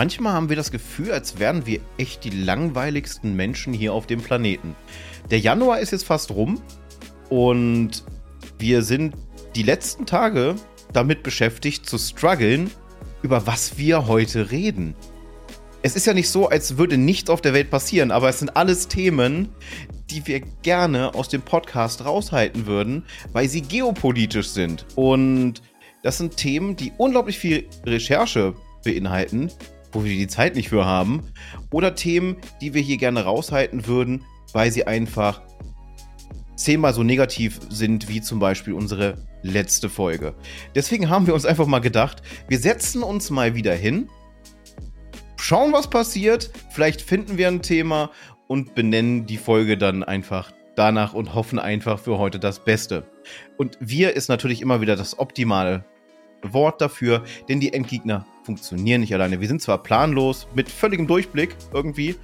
Manchmal haben wir das Gefühl, als wären wir echt die langweiligsten Menschen hier auf dem Planeten. Der Januar ist jetzt fast rum und wir sind die letzten Tage damit beschäftigt zu strugglen, über was wir heute reden. Es ist ja nicht so, als würde nichts auf der Welt passieren, aber es sind alles Themen, die wir gerne aus dem Podcast raushalten würden, weil sie geopolitisch sind. Und das sind Themen, die unglaublich viel Recherche beinhalten, wo wir die Zeit nicht für haben. Oder Themen, die wir hier gerne raushalten würden, weil sie einfach zehnmal so negativ sind wie zum Beispiel unsere letzte Folge. Deswegen haben wir uns einfach mal gedacht, wir setzen uns mal wieder hin, schauen, was passiert, vielleicht finden wir ein Thema und benennen die Folge dann einfach danach und hoffen einfach für heute das Beste. Und wir ist natürlich immer wieder das optimale Wort dafür, denn die Endgegner funktionieren nicht alleine. Wir sind zwar planlos, mit völligem Durchblick irgendwie,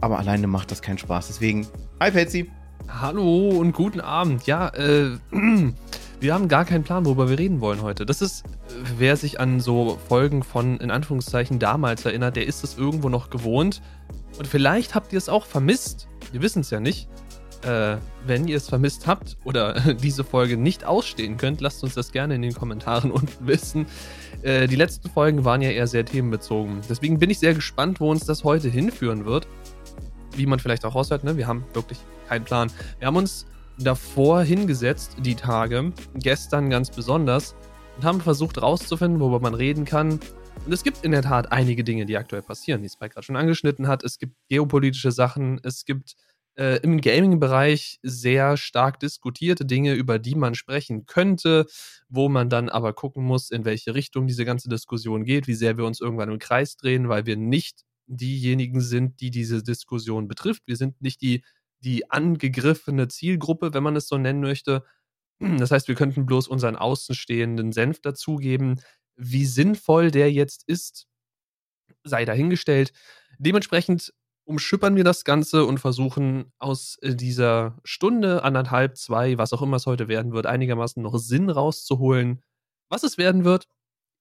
aber alleine macht das keinen Spaß. Deswegen, hi Patsy. Hallo und guten Abend. Ja, äh, wir haben gar keinen Plan, worüber wir reden wollen heute. Das ist, wer sich an so Folgen von, in Anführungszeichen, damals erinnert, der ist es irgendwo noch gewohnt. Und vielleicht habt ihr es auch vermisst. Wir wissen es ja nicht. Äh, wenn ihr es vermisst habt oder diese Folge nicht ausstehen könnt, lasst uns das gerne in den Kommentaren unten wissen. Äh, die letzten Folgen waren ja eher sehr themenbezogen. Deswegen bin ich sehr gespannt, wo uns das heute hinführen wird. Wie man vielleicht auch raushört, ne? wir haben wirklich keinen Plan. Wir haben uns davor hingesetzt, die Tage, gestern ganz besonders, und haben versucht rauszufinden, worüber man reden kann. Und es gibt in der Tat einige Dinge, die aktuell passieren, die Spike gerade schon angeschnitten hat. Es gibt geopolitische Sachen, es gibt äh, im Gaming-Bereich sehr stark diskutierte Dinge, über die man sprechen könnte, wo man dann aber gucken muss, in welche Richtung diese ganze Diskussion geht, wie sehr wir uns irgendwann im Kreis drehen, weil wir nicht diejenigen sind, die diese Diskussion betrifft. Wir sind nicht die, die angegriffene Zielgruppe, wenn man es so nennen möchte. Das heißt, wir könnten bloß unseren außenstehenden Senf dazugeben. Wie sinnvoll der jetzt ist, sei dahingestellt. Dementsprechend umschippern wir das Ganze und versuchen aus äh, dieser Stunde, anderthalb, zwei, was auch immer es heute werden wird, einigermaßen noch Sinn rauszuholen. Was es werden wird,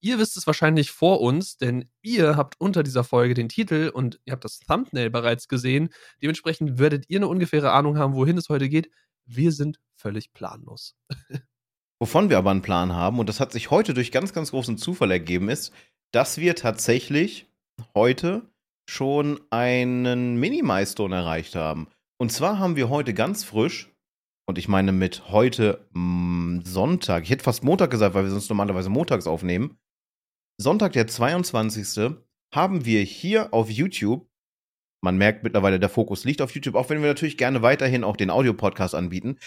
ihr wisst es wahrscheinlich vor uns, denn ihr habt unter dieser Folge den Titel und ihr habt das Thumbnail bereits gesehen. Dementsprechend werdet ihr eine ungefähre Ahnung haben, wohin es heute geht. Wir sind völlig planlos. Wovon wir aber einen Plan haben, und das hat sich heute durch ganz, ganz großen Zufall ergeben, ist, dass wir tatsächlich heute schon einen Mini-Milestone erreicht haben. Und zwar haben wir heute ganz frisch, und ich meine mit heute mm, Sonntag, ich hätte fast Montag gesagt, weil wir sonst normalerweise montags aufnehmen. Sonntag, der 22. haben wir hier auf YouTube, man merkt mittlerweile, der Fokus liegt auf YouTube, auch wenn wir natürlich gerne weiterhin auch den Audio-Podcast anbieten.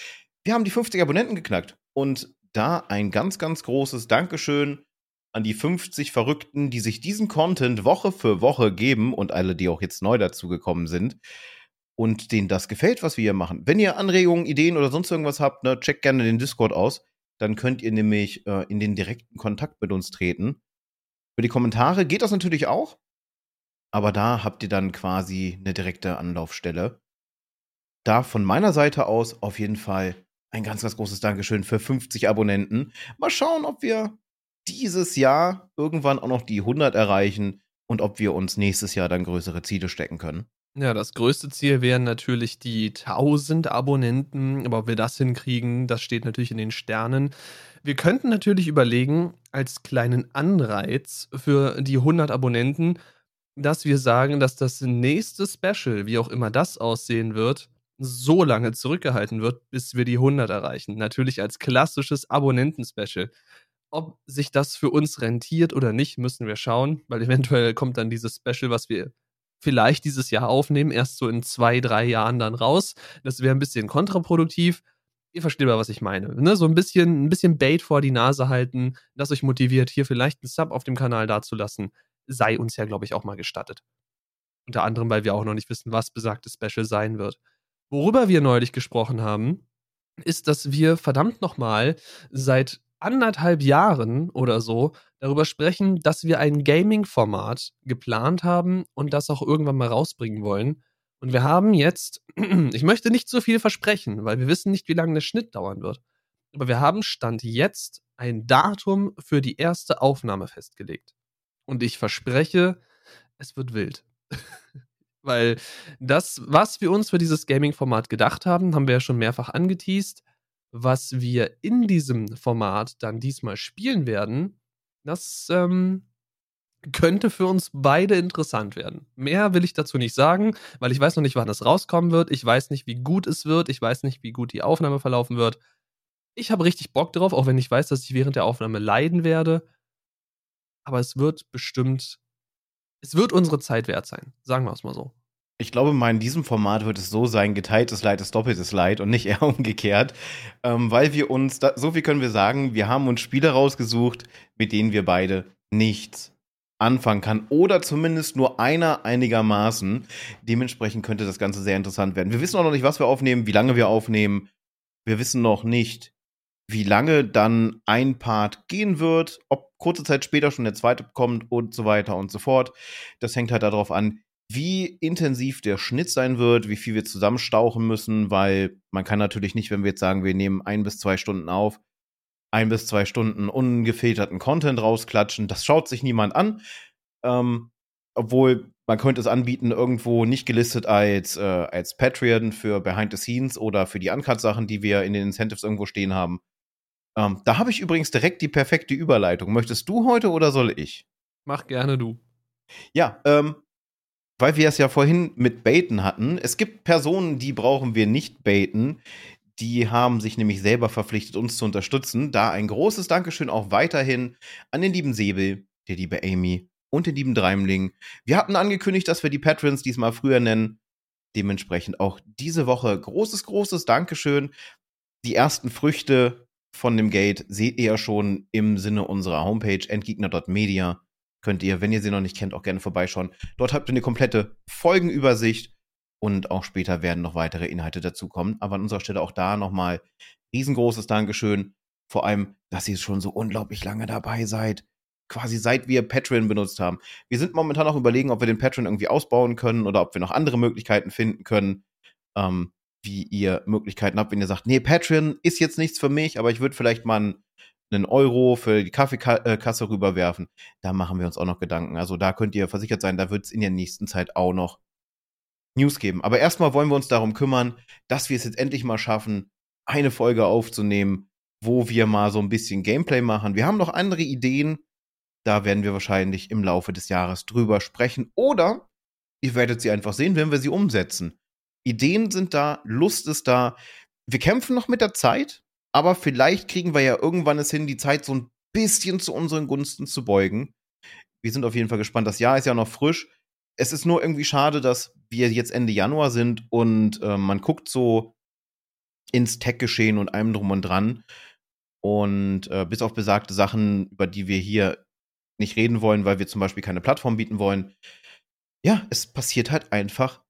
Wir haben die 50 Abonnenten geknackt. Und da ein ganz, ganz großes Dankeschön an die 50 Verrückten, die sich diesen Content Woche für Woche geben und alle, die auch jetzt neu dazugekommen sind und denen das gefällt, was wir hier machen. Wenn ihr Anregungen, Ideen oder sonst irgendwas habt, ne, checkt gerne den Discord aus. Dann könnt ihr nämlich äh, in den direkten Kontakt mit uns treten. Für die Kommentare geht das natürlich auch, aber da habt ihr dann quasi eine direkte Anlaufstelle. Da von meiner Seite aus auf jeden Fall ein ganz, ganz großes Dankeschön für 50 Abonnenten. Mal schauen, ob wir dieses Jahr irgendwann auch noch die 100 erreichen und ob wir uns nächstes Jahr dann größere Ziele stecken können. Ja, das größte Ziel wären natürlich die 1000 Abonnenten, aber ob wir das hinkriegen, das steht natürlich in den Sternen. Wir könnten natürlich überlegen, als kleinen Anreiz für die 100 Abonnenten, dass wir sagen, dass das nächste Special, wie auch immer das aussehen wird, so lange zurückgehalten wird, bis wir die 100 erreichen. Natürlich als klassisches Abonnenten-Special. Ob sich das für uns rentiert oder nicht, müssen wir schauen, weil eventuell kommt dann dieses Special, was wir vielleicht dieses Jahr aufnehmen, erst so in zwei, drei Jahren dann raus. Das wäre ein bisschen kontraproduktiv. Ihr versteht mal, was ich meine. Ne? So ein bisschen, ein bisschen Bait vor die Nase halten, das euch motiviert, hier vielleicht einen Sub auf dem Kanal dazulassen, sei uns ja, glaube ich, auch mal gestattet. Unter anderem, weil wir auch noch nicht wissen, was besagtes Special sein wird. Worüber wir neulich gesprochen haben, ist, dass wir verdammt nochmal seit anderthalb Jahren oder so darüber sprechen, dass wir ein Gaming-Format geplant haben und das auch irgendwann mal rausbringen wollen. Und wir haben jetzt, ich möchte nicht zu viel versprechen, weil wir wissen nicht, wie lange der Schnitt dauern wird. Aber wir haben Stand jetzt ein Datum für die erste Aufnahme festgelegt. Und ich verspreche, es wird wild. Weil das, was wir uns für dieses Gaming-Format gedacht haben, haben wir ja schon mehrfach angeteased. Was wir in diesem Format dann diesmal spielen werden, das ähm, könnte für uns beide interessant werden. Mehr will ich dazu nicht sagen, weil ich weiß noch nicht, wann es rauskommen wird. Ich weiß nicht, wie gut es wird. Ich weiß nicht, wie gut die Aufnahme verlaufen wird. Ich habe richtig Bock drauf, auch wenn ich weiß, dass ich während der Aufnahme leiden werde. Aber es wird bestimmt, es wird unsere Zeit wert sein. Sagen wir es mal so. Ich glaube mal, in diesem Format wird es so sein, geteiltes Leid ist doppeltes Leid und nicht eher umgekehrt, ähm, weil wir uns, da, so viel können wir sagen, wir haben uns Spiele rausgesucht, mit denen wir beide nichts anfangen kann oder zumindest nur einer einigermaßen. Dementsprechend könnte das Ganze sehr interessant werden. Wir wissen auch noch nicht, was wir aufnehmen, wie lange wir aufnehmen. Wir wissen noch nicht, wie lange dann ein Part gehen wird, ob kurze Zeit später schon der zweite kommt und so weiter und so fort. Das hängt halt darauf an, wie intensiv der Schnitt sein wird, wie viel wir zusammenstauchen müssen, weil man kann natürlich nicht, wenn wir jetzt sagen, wir nehmen ein bis zwei Stunden auf, ein bis zwei Stunden ungefilterten Content rausklatschen. Das schaut sich niemand an. Ähm, obwohl man könnte es anbieten, irgendwo nicht gelistet als, äh, als Patreon für Behind the Scenes oder für die Uncut-Sachen, die wir in den Incentives irgendwo stehen haben. Ähm, da habe ich übrigens direkt die perfekte Überleitung. Möchtest du heute oder soll ich? Mach gerne du. Ja, ähm, weil wir es ja vorhin mit Baiten hatten. Es gibt Personen, die brauchen wir nicht baiten. Die haben sich nämlich selber verpflichtet, uns zu unterstützen. Da ein großes Dankeschön auch weiterhin an den lieben Säbel, der liebe Amy und den lieben Dreimling. Wir hatten angekündigt, dass wir die Patrons diesmal früher nennen. Dementsprechend auch diese Woche großes, großes Dankeschön. Die ersten Früchte von dem Gate seht ihr ja schon im Sinne unserer Homepage endgegner.media. Könnt ihr, wenn ihr sie noch nicht kennt, auch gerne vorbeischauen. Dort habt ihr eine komplette Folgenübersicht und auch später werden noch weitere Inhalte dazukommen. Aber an unserer Stelle auch da nochmal riesengroßes Dankeschön. Vor allem, dass ihr schon so unglaublich lange dabei seid. Quasi seit wir Patreon benutzt haben. Wir sind momentan auch überlegen, ob wir den Patreon irgendwie ausbauen können oder ob wir noch andere Möglichkeiten finden können, ähm, wie ihr Möglichkeiten habt, wenn ihr sagt, nee, Patreon ist jetzt nichts für mich, aber ich würde vielleicht mal einen Euro für die Kaffeekasse rüberwerfen. Da machen wir uns auch noch Gedanken. Also da könnt ihr versichert sein, da wird es in der nächsten Zeit auch noch News geben. Aber erstmal wollen wir uns darum kümmern, dass wir es jetzt endlich mal schaffen, eine Folge aufzunehmen, wo wir mal so ein bisschen Gameplay machen. Wir haben noch andere Ideen. Da werden wir wahrscheinlich im Laufe des Jahres drüber sprechen. Oder ihr werdet sie einfach sehen, wenn wir sie umsetzen. Ideen sind da, Lust ist da. Wir kämpfen noch mit der Zeit, aber vielleicht kriegen wir ja irgendwann es hin, die Zeit so ein bisschen zu unseren Gunsten zu beugen. Wir sind auf jeden Fall gespannt. Das Jahr ist ja noch frisch es ist nur irgendwie schade, dass wir jetzt Ende Januar sind und äh, man guckt so ins Tech-Geschehen und allem drum und dran. Und äh, bis auf besagte Sachen, über die wir hier nicht reden wollen, weil wir zum Beispiel keine Plattform bieten wollen. Ja, es passiert halt einfach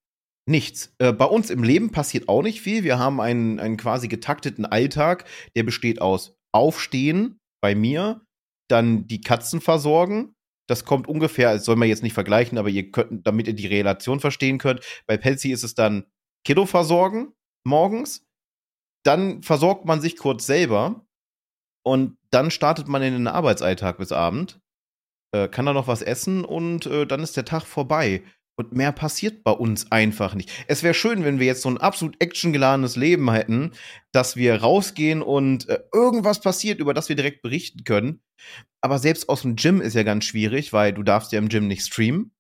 nichts. Äh, bei uns im Leben passiert auch nicht viel. Wir haben einen, einen quasi getakteten Alltag, der besteht aus Aufstehen bei mir, dann die Katzen versorgen, das kommt ungefähr, das soll man jetzt nicht vergleichen, aber ihr könnt, damit ihr die Relation verstehen könnt, bei Pelzi ist es dann Kilo versorgen morgens, dann versorgt man sich kurz selber und dann startet man in den Arbeitsalltag bis Abend, äh, kann da noch was essen und äh, dann ist der Tag vorbei. Und mehr passiert bei uns einfach nicht. Es wäre schön, wenn wir jetzt so ein absolut actiongeladenes Leben hätten, dass wir rausgehen und äh, irgendwas passiert, über das wir direkt berichten können. Aber selbst aus dem Gym ist ja ganz schwierig, weil du darfst ja im Gym nicht streamen.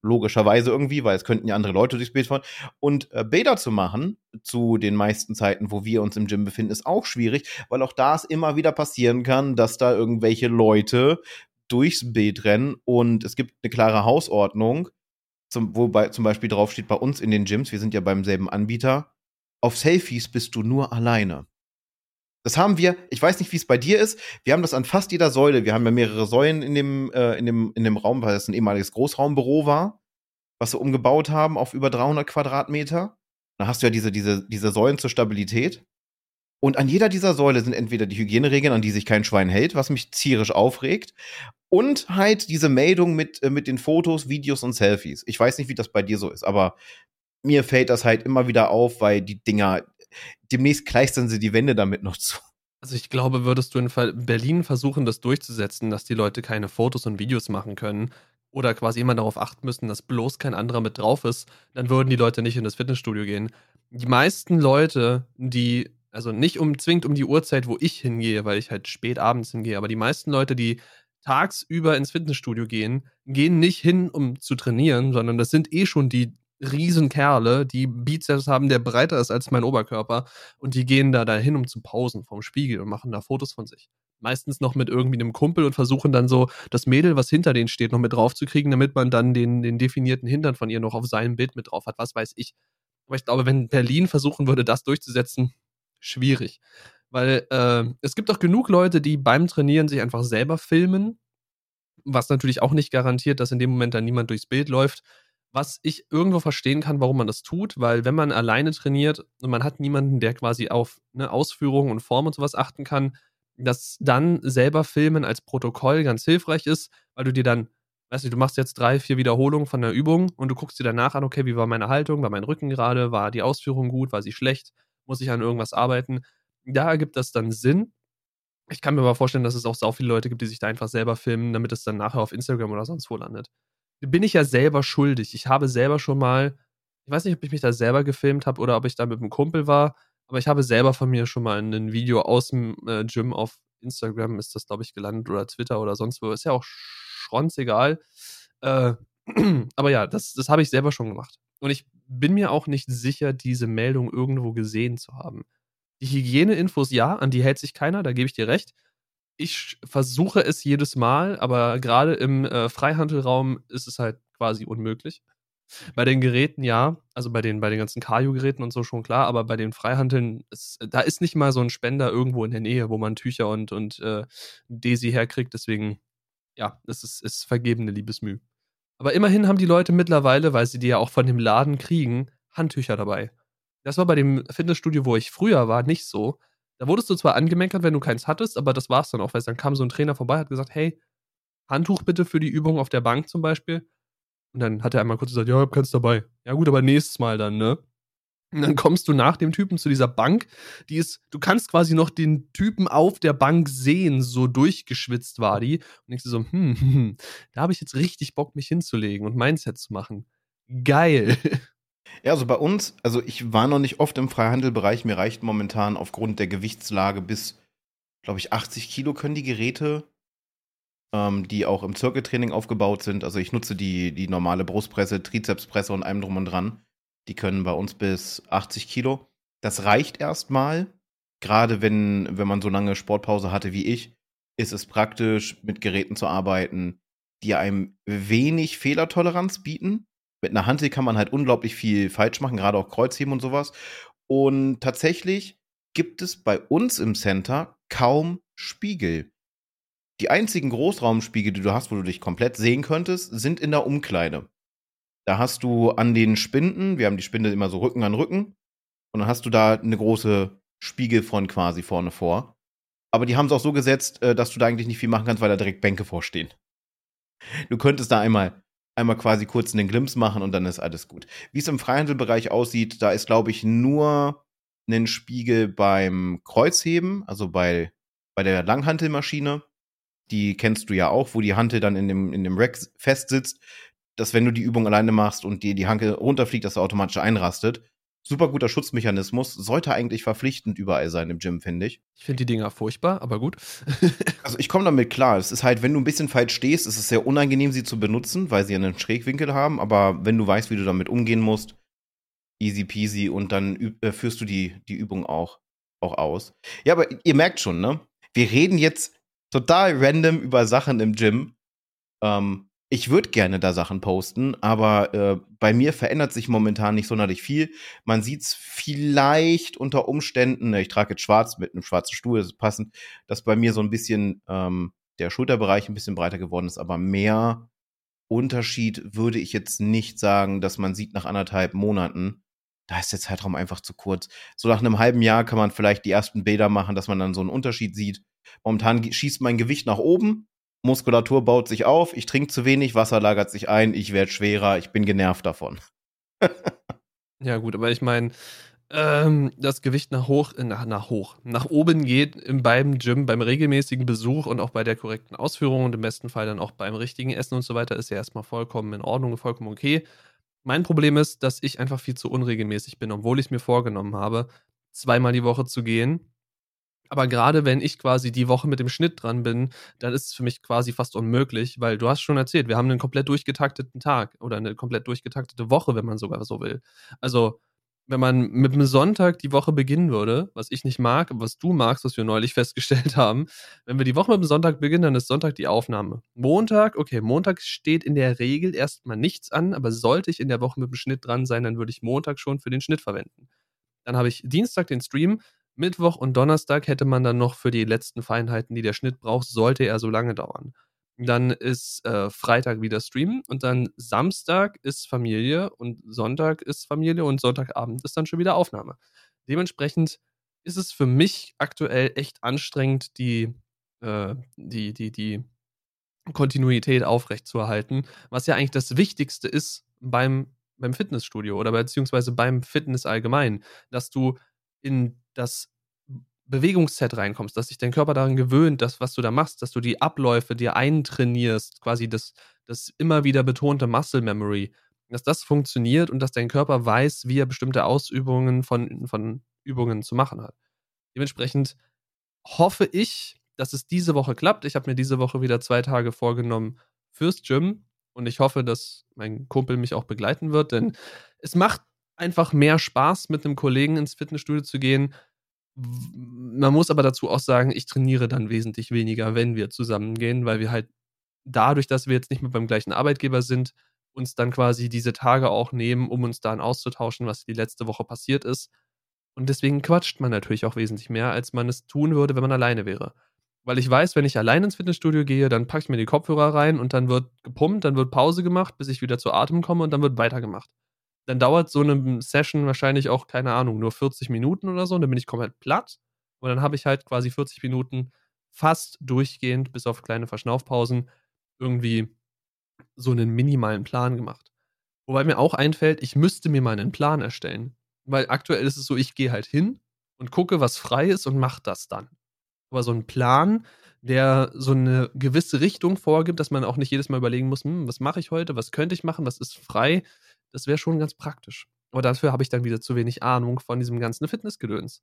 Logischerweise irgendwie, weil es könnten ja andere Leute durchs Bild fahren. Und äh, Bilder zu machen zu den meisten Zeiten, wo wir uns im Gym befinden, ist auch schwierig, weil auch da es immer wieder passieren kann, dass da irgendwelche Leute durchs Bild rennen und es gibt eine klare Hausordnung zum, wobei zum Beispiel draufsteht bei uns in den Gyms, wir sind ja beim selben Anbieter, auf Selfies bist du nur alleine. Das haben wir, ich weiß nicht, wie es bei dir ist, wir haben das an fast jeder Säule. Wir haben ja mehrere Säulen in dem, äh, in dem, in dem Raum, weil es ein ehemaliges Großraumbüro war, was wir umgebaut haben auf über 300 Quadratmeter. Da hast du ja diese, diese, diese Säulen zur Stabilität. Und an jeder dieser Säule sind entweder die Hygieneregeln, an die sich kein Schwein hält, was mich tierisch aufregt, und halt diese Meldung mit, äh, mit den Fotos, Videos und Selfies. Ich weiß nicht, wie das bei dir so ist, aber mir fällt das halt immer wieder auf, weil die Dinger, demnächst kleistern sie die Wände damit noch zu. Also ich glaube, würdest du in Berlin versuchen, das durchzusetzen, dass die Leute keine Fotos und Videos machen können, oder quasi immer darauf achten müssen, dass bloß kein anderer mit drauf ist, dann würden die Leute nicht in das Fitnessstudio gehen. Die meisten Leute, die, also nicht um, zwingend um die Uhrzeit, wo ich hingehe, weil ich halt spät abends hingehe, aber die meisten Leute, die tagsüber ins Fitnessstudio gehen, gehen nicht hin, um zu trainieren, sondern das sind eh schon die Riesenkerle, die Bizeps haben, der breiter ist als mein Oberkörper und die gehen da dahin, um zu pausen vom Spiegel und machen da Fotos von sich. Meistens noch mit irgendwie einem Kumpel und versuchen dann so das Mädel, was hinter denen steht, noch mit drauf zu kriegen, damit man dann den, den definierten Hintern von ihr noch auf seinem Bild mit drauf hat. Was weiß ich. Aber ich glaube, wenn Berlin versuchen würde, das durchzusetzen, schwierig. Weil äh, es gibt auch genug Leute, die beim Trainieren sich einfach selber filmen, was natürlich auch nicht garantiert, dass in dem Moment dann niemand durchs Bild läuft. Was ich irgendwo verstehen kann, warum man das tut, weil wenn man alleine trainiert und man hat niemanden, der quasi auf ne, Ausführungen und Form und sowas achten kann, dass dann selber Filmen als Protokoll ganz hilfreich ist, weil du dir dann, weißt du, du machst jetzt drei, vier Wiederholungen von der Übung und du guckst dir danach an, okay, wie war meine Haltung, war mein Rücken gerade, war die Ausführung gut, war sie schlecht, muss ich an irgendwas arbeiten. Da ergibt das dann Sinn. Ich kann mir aber vorstellen, dass es auch so viele Leute gibt, die sich da einfach selber filmen, damit es dann nachher auf Instagram oder sonst wo landet bin ich ja selber schuldig. Ich habe selber schon mal, ich weiß nicht, ob ich mich da selber gefilmt habe oder ob ich da mit einem Kumpel war, aber ich habe selber von mir schon mal ein Video aus dem äh, Gym auf Instagram, ist das, glaube ich, gelandet oder Twitter oder sonst wo. Ist ja auch schronzegal. Äh, aber ja, das, das habe ich selber schon gemacht. Und ich bin mir auch nicht sicher, diese Meldung irgendwo gesehen zu haben. Die Hygieneinfos, ja, an die hält sich keiner, da gebe ich dir recht ich versuche es jedes Mal, aber gerade im äh, Freihandelraum ist es halt quasi unmöglich. Bei den Geräten ja, also bei den, bei den ganzen Cardio-Geräten und so schon klar, aber bei den Freihandeln, ist, da ist nicht mal so ein Spender irgendwo in der Nähe, wo man Tücher und, und äh, Desi herkriegt. Deswegen, ja, es ist, ist vergebene Liebesmüh. Aber immerhin haben die Leute mittlerweile, weil sie die ja auch von dem Laden kriegen, Handtücher dabei. Das war bei dem Fitnessstudio, wo ich früher war, nicht so. Da wurdest du zwar angemeckert, wenn du keins hattest, aber das war's dann auch, weil dann kam so ein Trainer vorbei, hat gesagt, hey, Handtuch bitte für die Übung auf der Bank zum Beispiel. Und dann hat er einmal kurz gesagt, ja, ich hab keins dabei. Ja gut, aber nächstes Mal dann, ne? Und dann kommst du nach dem Typen zu dieser Bank, die ist, du kannst quasi noch den Typen auf der Bank sehen, so durchgeschwitzt war die. Und ich so, hm, hm, hm da habe ich jetzt richtig Bock, mich hinzulegen und Mindset zu machen. Geil. Ja, also bei uns, also ich war noch nicht oft im Freihandelbereich. Mir reicht momentan aufgrund der Gewichtslage bis, glaube ich, 80 Kilo können die Geräte, ähm, die auch im Zirkeltraining aufgebaut sind. Also ich nutze die, die normale Brustpresse, Trizepspresse und allem drum und dran. Die können bei uns bis 80 Kilo. Das reicht erstmal. Gerade wenn, wenn man so lange Sportpause hatte wie ich, ist es praktisch, mit Geräten zu arbeiten, die einem wenig Fehlertoleranz bieten mit einer Hantel kann man halt unglaublich viel falsch machen, gerade auch Kreuzheben und sowas. Und tatsächlich gibt es bei uns im Center kaum Spiegel. Die einzigen Großraumspiegel, die du hast, wo du dich komplett sehen könntest, sind in der Umkleide. Da hast du an den Spinden, wir haben die Spinde immer so Rücken an Rücken, und dann hast du da eine große Spiegelfront quasi vorne vor. Aber die haben es auch so gesetzt, äh, dass du da eigentlich nicht viel machen kannst, weil da direkt Bänke vorstehen. Du könntest da einmal einmal quasi kurz einen Glimps machen und dann ist alles gut. Wie es im Freihandelbereich aussieht, da ist, glaube ich, nur ein Spiegel beim Kreuzheben, also bei, bei der Langhantelmaschine. Die kennst du ja auch, wo die Hantel dann in dem, in dem Rack fest sitzt, dass wenn du die Übung alleine machst und dir die Hanke runterfliegt, dass er automatisch einrastet super guter Schutzmechanismus, sollte eigentlich verpflichtend überall sein im Gym, finde ich. Ich finde die Dinger furchtbar, aber gut. also ich komme damit klar. Es ist halt, wenn du ein bisschen falsch stehst, ist es sehr unangenehm, sie zu benutzen, weil sie einen Schrägwinkel haben. Aber wenn du weißt, wie du damit umgehen musst, easy peasy und dann äh, führst du die, die Übung auch, auch aus. Ja, aber ihr merkt schon, ne? Wir reden jetzt total random über Sachen im Gym. Ähm, ich würde gerne da Sachen posten, aber äh, bei mir verändert sich momentan nicht sonderlich viel. Man sieht es vielleicht unter Umständen, ne, ich trage jetzt schwarz mit einem schwarzen Stuhl, das ist passend, dass bei mir so ein bisschen ähm, der Schulterbereich ein bisschen breiter geworden ist, aber mehr Unterschied würde ich jetzt nicht sagen, dass man sieht nach anderthalb Monaten. Da ist der Zeitraum einfach zu kurz. So nach einem halben Jahr kann man vielleicht die ersten Bilder machen, dass man dann so einen Unterschied sieht. Momentan schießt mein Gewicht nach oben, Muskulatur baut sich auf, ich trinke zu wenig, Wasser lagert sich ein, ich werde schwerer, ich bin genervt davon. ja, gut, aber ich meine, Ähm, das Gewicht nach hoch, äh, nach, nach hoch, nach oben geht in, beim Gym, beim regelmäßigen Besuch und auch bei der korrekten Ausführung und im besten Fall dann auch beim richtigen Essen und so weiter, ist ja erstmal vollkommen in Ordnung, vollkommen okay. Mein Problem ist, dass ich einfach viel zu unregelmäßig bin, obwohl ich es mir vorgenommen habe, zweimal die Woche zu gehen. Aber gerade wenn ich quasi die Woche mit dem Schnitt dran bin, dann ist es für mich quasi fast unmöglich, weil du hast schon erzählt, wir haben einen komplett durchgetakteten Tag oder eine komplett durchgetaktete Woche, wenn man sogar so will. Also wenn man mit einem Sonntag die Woche beginnen würde, was ich nicht mag, was du magst, was wir neulich festgestellt haben, wenn wir die Woche mit dem Sonntag beginnen, dann ist Sonntag die Aufnahme. Montag, okay, Montag steht in der Regel erstmal nichts an, aber sollte ich in der Woche mit dem Schnitt dran sein, dann würde ich Montag schon für den Schnitt verwenden. Dann habe ich Dienstag den Stream, Mittwoch und Donnerstag hätte man dann noch für die letzten Feinheiten, die der Schnitt braucht, sollte er so lange dauern. Dann ist äh, Freitag wieder Stream und dann Samstag ist Familie und Sonntag ist Familie und Sonntagabend ist dann schon wieder Aufnahme. Dementsprechend ist es für mich aktuell echt anstrengend, die, äh, die, die, die Kontinuität aufrechtzuerhalten, was ja eigentlich das Wichtigste ist beim, beim Fitnessstudio oder beziehungsweise beim Fitness allgemein, dass du in das Bewegungsset reinkommst, dass sich dein Körper daran gewöhnt, das, was du da machst, dass du die Abläufe dir eintrainierst, quasi das, das immer wieder betonte Muscle Memory, dass das funktioniert und dass dein Körper weiß, wie er bestimmte Ausübungen von, von Übungen zu machen hat. Dementsprechend hoffe ich, dass es diese Woche klappt. Ich habe mir diese Woche wieder zwei Tage vorgenommen fürs Gym und ich hoffe, dass mein Kumpel mich auch begleiten wird, denn es macht einfach mehr Spaß, mit einem Kollegen ins Fitnessstudio zu gehen, man muss aber dazu auch sagen, ich trainiere dann wesentlich weniger, wenn wir zusammengehen, weil wir halt dadurch, dass wir jetzt nicht mehr beim gleichen Arbeitgeber sind, uns dann quasi diese Tage auch nehmen, um uns dann auszutauschen, was die letzte Woche passiert ist. Und deswegen quatscht man natürlich auch wesentlich mehr, als man es tun würde, wenn man alleine wäre. Weil ich weiß, wenn ich allein ins Fitnessstudio gehe, dann packe ich mir die Kopfhörer rein und dann wird gepumpt, dann wird Pause gemacht, bis ich wieder zu Atem komme und dann wird weitergemacht dann dauert so eine Session wahrscheinlich auch, keine Ahnung, nur 40 Minuten oder so. Und dann bin ich komplett platt. Und dann habe ich halt quasi 40 Minuten fast durchgehend, bis auf kleine Verschnaufpausen, irgendwie so einen minimalen Plan gemacht. Wobei mir auch einfällt, ich müsste mir mal einen Plan erstellen. Weil aktuell ist es so, ich gehe halt hin und gucke, was frei ist und mache das dann. Aber so ein Plan, der so eine gewisse Richtung vorgibt, dass man auch nicht jedes Mal überlegen muss, hm, was mache ich heute, was könnte ich machen, was ist frei, das wäre schon ganz praktisch. Aber dafür habe ich dann wieder zu wenig Ahnung von diesem ganzen Fitnessgedöns.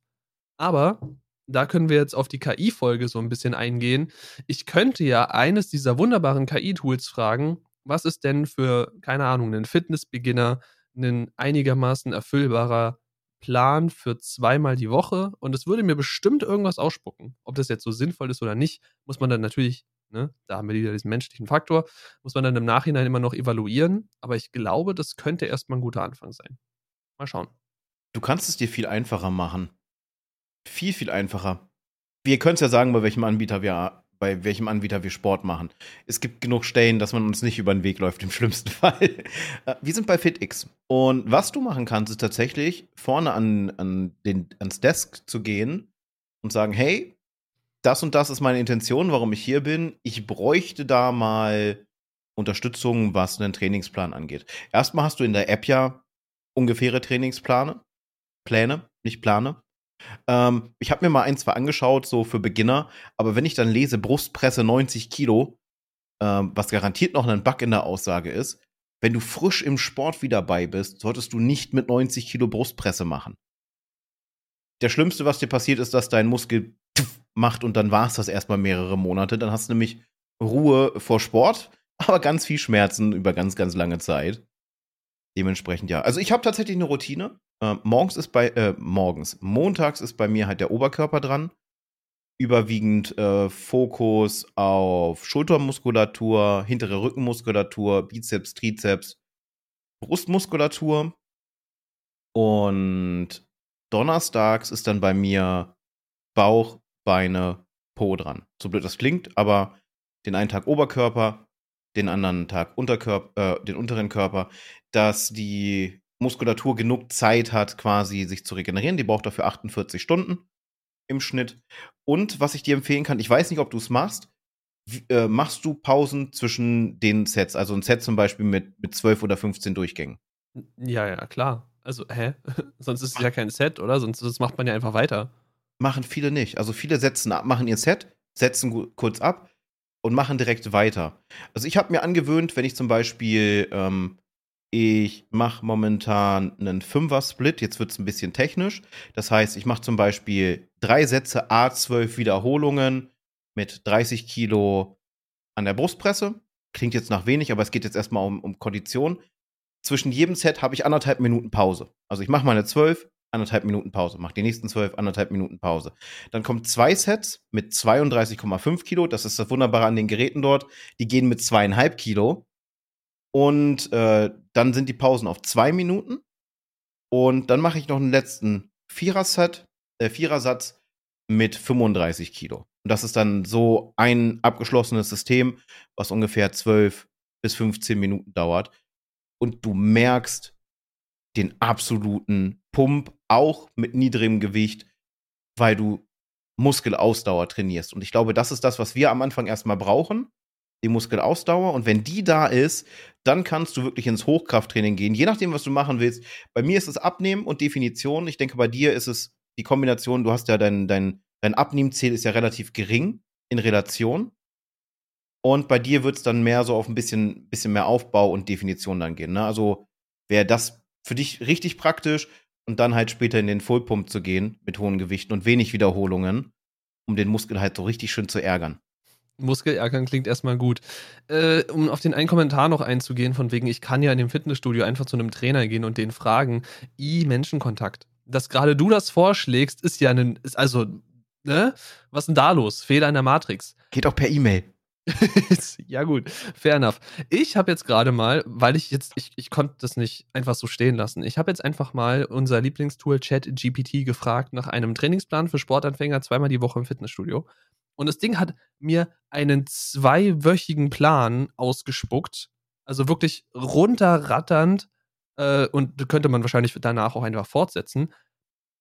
Aber da können wir jetzt auf die KI-Folge so ein bisschen eingehen. Ich könnte ja eines dieser wunderbaren KI-Tools fragen, was ist denn für, keine Ahnung, einen Fitness-Beginner ein einigermaßen erfüllbarer Plan für zweimal die Woche und es würde mir bestimmt irgendwas ausspucken. Ob das jetzt so sinnvoll ist oder nicht, muss man dann natürlich Ne? Da haben wir wieder diesen menschlichen Faktor. Muss man dann im Nachhinein immer noch evaluieren. Aber ich glaube, das könnte erstmal ein guter Anfang sein. Mal schauen. Du kannst es dir viel einfacher machen. Viel, viel einfacher. Wir können es ja sagen, bei welchem Anbieter wir bei welchem Anbieter wir Sport machen. Es gibt genug Stellen, dass man uns nicht über den Weg läuft, im schlimmsten Fall. Äh, wir sind bei FitX. Und was du machen kannst, ist tatsächlich vorne an, an den, ans Desk zu gehen und sagen, hey, das und das ist meine Intention, warum ich hier bin. Ich bräuchte da mal Unterstützung, was einen Trainingsplan angeht. Erstmal hast du in der App ja ungefähre Trainingspläne. Pläne, nicht Plane. Ähm, ich habe mir mal ein, zwei angeschaut, so für Beginner, aber wenn ich dann lese, Brustpresse 90 Kilo, ähm, was garantiert noch ein Bug in der Aussage ist, wenn du frisch im Sport wieder bei bist, solltest du nicht mit 90 Kilo Brustpresse machen. Der Schlimmste, was dir passiert, ist, dass dein Muskel macht und dann war es das erstmal mehrere Monate. Dann hast du nämlich Ruhe vor Sport, aber ganz viel Schmerzen über ganz, ganz lange Zeit. Dementsprechend ja. Also ich habe tatsächlich eine Routine. Äh, morgens ist bei, äh, morgens, montags ist bei mir halt der Oberkörper dran. Überwiegend äh, Fokus auf Schultermuskulatur, hintere Rückenmuskulatur, Bizeps, Trizeps, Brustmuskulatur. Und donnerstags ist dann bei mir Bauch, Beine, Po dran. So blöd das klingt, aber den einen Tag Oberkörper, den anderen Tag Unterkörper, äh, den unteren Körper, dass die Muskulatur genug Zeit hat, quasi sich zu regenerieren. Die braucht dafür 48 Stunden im Schnitt. Und was ich dir empfehlen kann, ich weiß nicht, ob du es machst, äh, machst du Pausen zwischen den Sets? Also ein Set zum Beispiel mit, mit 12 oder 15 Durchgängen. Ja, ja, klar. Also, hä? Sonst ist es ja kein Set, oder? Sonst das macht man ja einfach weiter. Machen viele nicht. Also viele setzen ab, machen ihr Set, setzen kurz ab und machen direkt weiter. Also ich habe mir angewöhnt, wenn ich zum Beispiel, ähm, ich mache momentan einen Fünfer-Split, jetzt wird es ein bisschen technisch. Das heißt, ich mache zum Beispiel drei Sätze A12 Wiederholungen mit 30 Kilo an der Brustpresse. Klingt jetzt nach wenig, aber es geht jetzt erstmal um, um Kondition. Zwischen jedem Set habe ich anderthalb Minuten Pause. Also ich mache meine zwölf, anderthalb Minuten Pause. Mache die nächsten zwölf, anderthalb Minuten Pause. Dann kommen zwei Sets mit 32,5 Kilo. Das ist das Wunderbare an den Geräten dort. Die gehen mit zweieinhalb Kilo. Und äh, dann sind die Pausen auf zwei Minuten. Und dann mache ich noch einen letzten Vierer-Set, äh, Vierersatz mit 35 Kilo. Und das ist dann so ein abgeschlossenes System, was ungefähr 12 bis 15 Minuten dauert. Und du merkst den absoluten Pump, auch mit niedrigem Gewicht, weil du Muskelausdauer trainierst. Und ich glaube, das ist das, was wir am Anfang erstmal brauchen. Die Muskelausdauer. Und wenn die da ist, dann kannst du wirklich ins Hochkrafttraining gehen. Je nachdem, was du machen willst. Bei mir ist es Abnehmen und Definition. Ich denke, bei dir ist es die Kombination. Du hast ja dein, dein Dein Abnehmziel ist ja relativ gering in Relation. Und bei dir wird es dann mehr so auf ein bisschen, bisschen mehr Aufbau und Definition dann gehen. Ne? Also wäre das für dich richtig praktisch und dann halt später in den Fullpump zu gehen mit hohen Gewichten und wenig Wiederholungen, um den Muskel halt so richtig schön zu ärgern. Muskelärgern klingt erstmal gut. Äh, um auf den einen Kommentar noch einzugehen, von wegen, ich kann ja in dem Fitnessstudio einfach zu einem Trainer gehen und den fragen, i Menschenkontakt. Dass gerade du das vorschlägst, ist ja ein, ist also ne? Was ist denn da los? Fehler in der Matrix. Geht auch per E-Mail. ja, gut, fair enough. Ich habe jetzt gerade mal, weil ich jetzt, ich, ich konnte das nicht einfach so stehen lassen. Ich habe jetzt einfach mal unser Lieblingstool ChatGPT gefragt nach einem Trainingsplan für Sportanfänger zweimal die Woche im Fitnessstudio. Und das Ding hat mir einen zweiwöchigen Plan ausgespuckt. Also wirklich runterratternd. Äh, und könnte man wahrscheinlich danach auch einfach fortsetzen.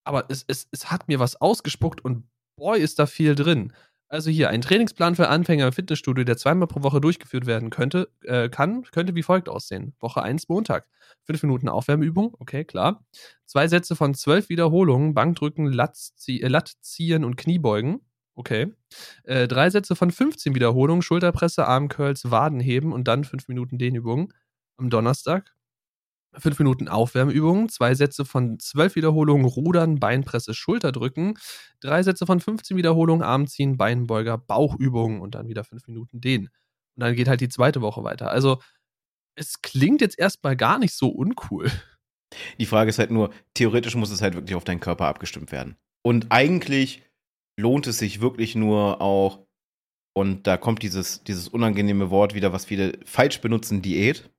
Aber es, es, es hat mir was ausgespuckt und boy, ist da viel drin. Also hier, ein Trainingsplan für Anfänger im Fitnessstudio, der zweimal pro Woche durchgeführt werden könnte, äh, kann, könnte wie folgt aussehen. Woche 1, Montag. Fünf Minuten Aufwärmübung, okay, klar. Zwei Sätze von zwölf Wiederholungen, Bankdrücken, Latzie äh, Latt ziehen und Kniebeugen. Okay. Äh, drei Sätze von 15 Wiederholungen, Schulterpresse, Armcurls, Wadenheben und dann fünf Minuten Dehnübungen. Am Donnerstag fünf Minuten Aufwärmübungen, zwei Sätze von zwölf Wiederholungen Rudern, Beinpresse, Schulterdrücken, drei Sätze von 15 Wiederholungen Armziehen, Beinbeuger, Bauchübungen und dann wieder fünf Minuten Dehnen. Und dann geht halt die zweite Woche weiter. Also es klingt jetzt erstmal gar nicht so uncool. Die Frage ist halt nur, theoretisch muss es halt wirklich auf deinen Körper abgestimmt werden. Und eigentlich lohnt es sich wirklich nur auch, und da kommt dieses, dieses unangenehme Wort wieder, was viele falsch benutzen, Diät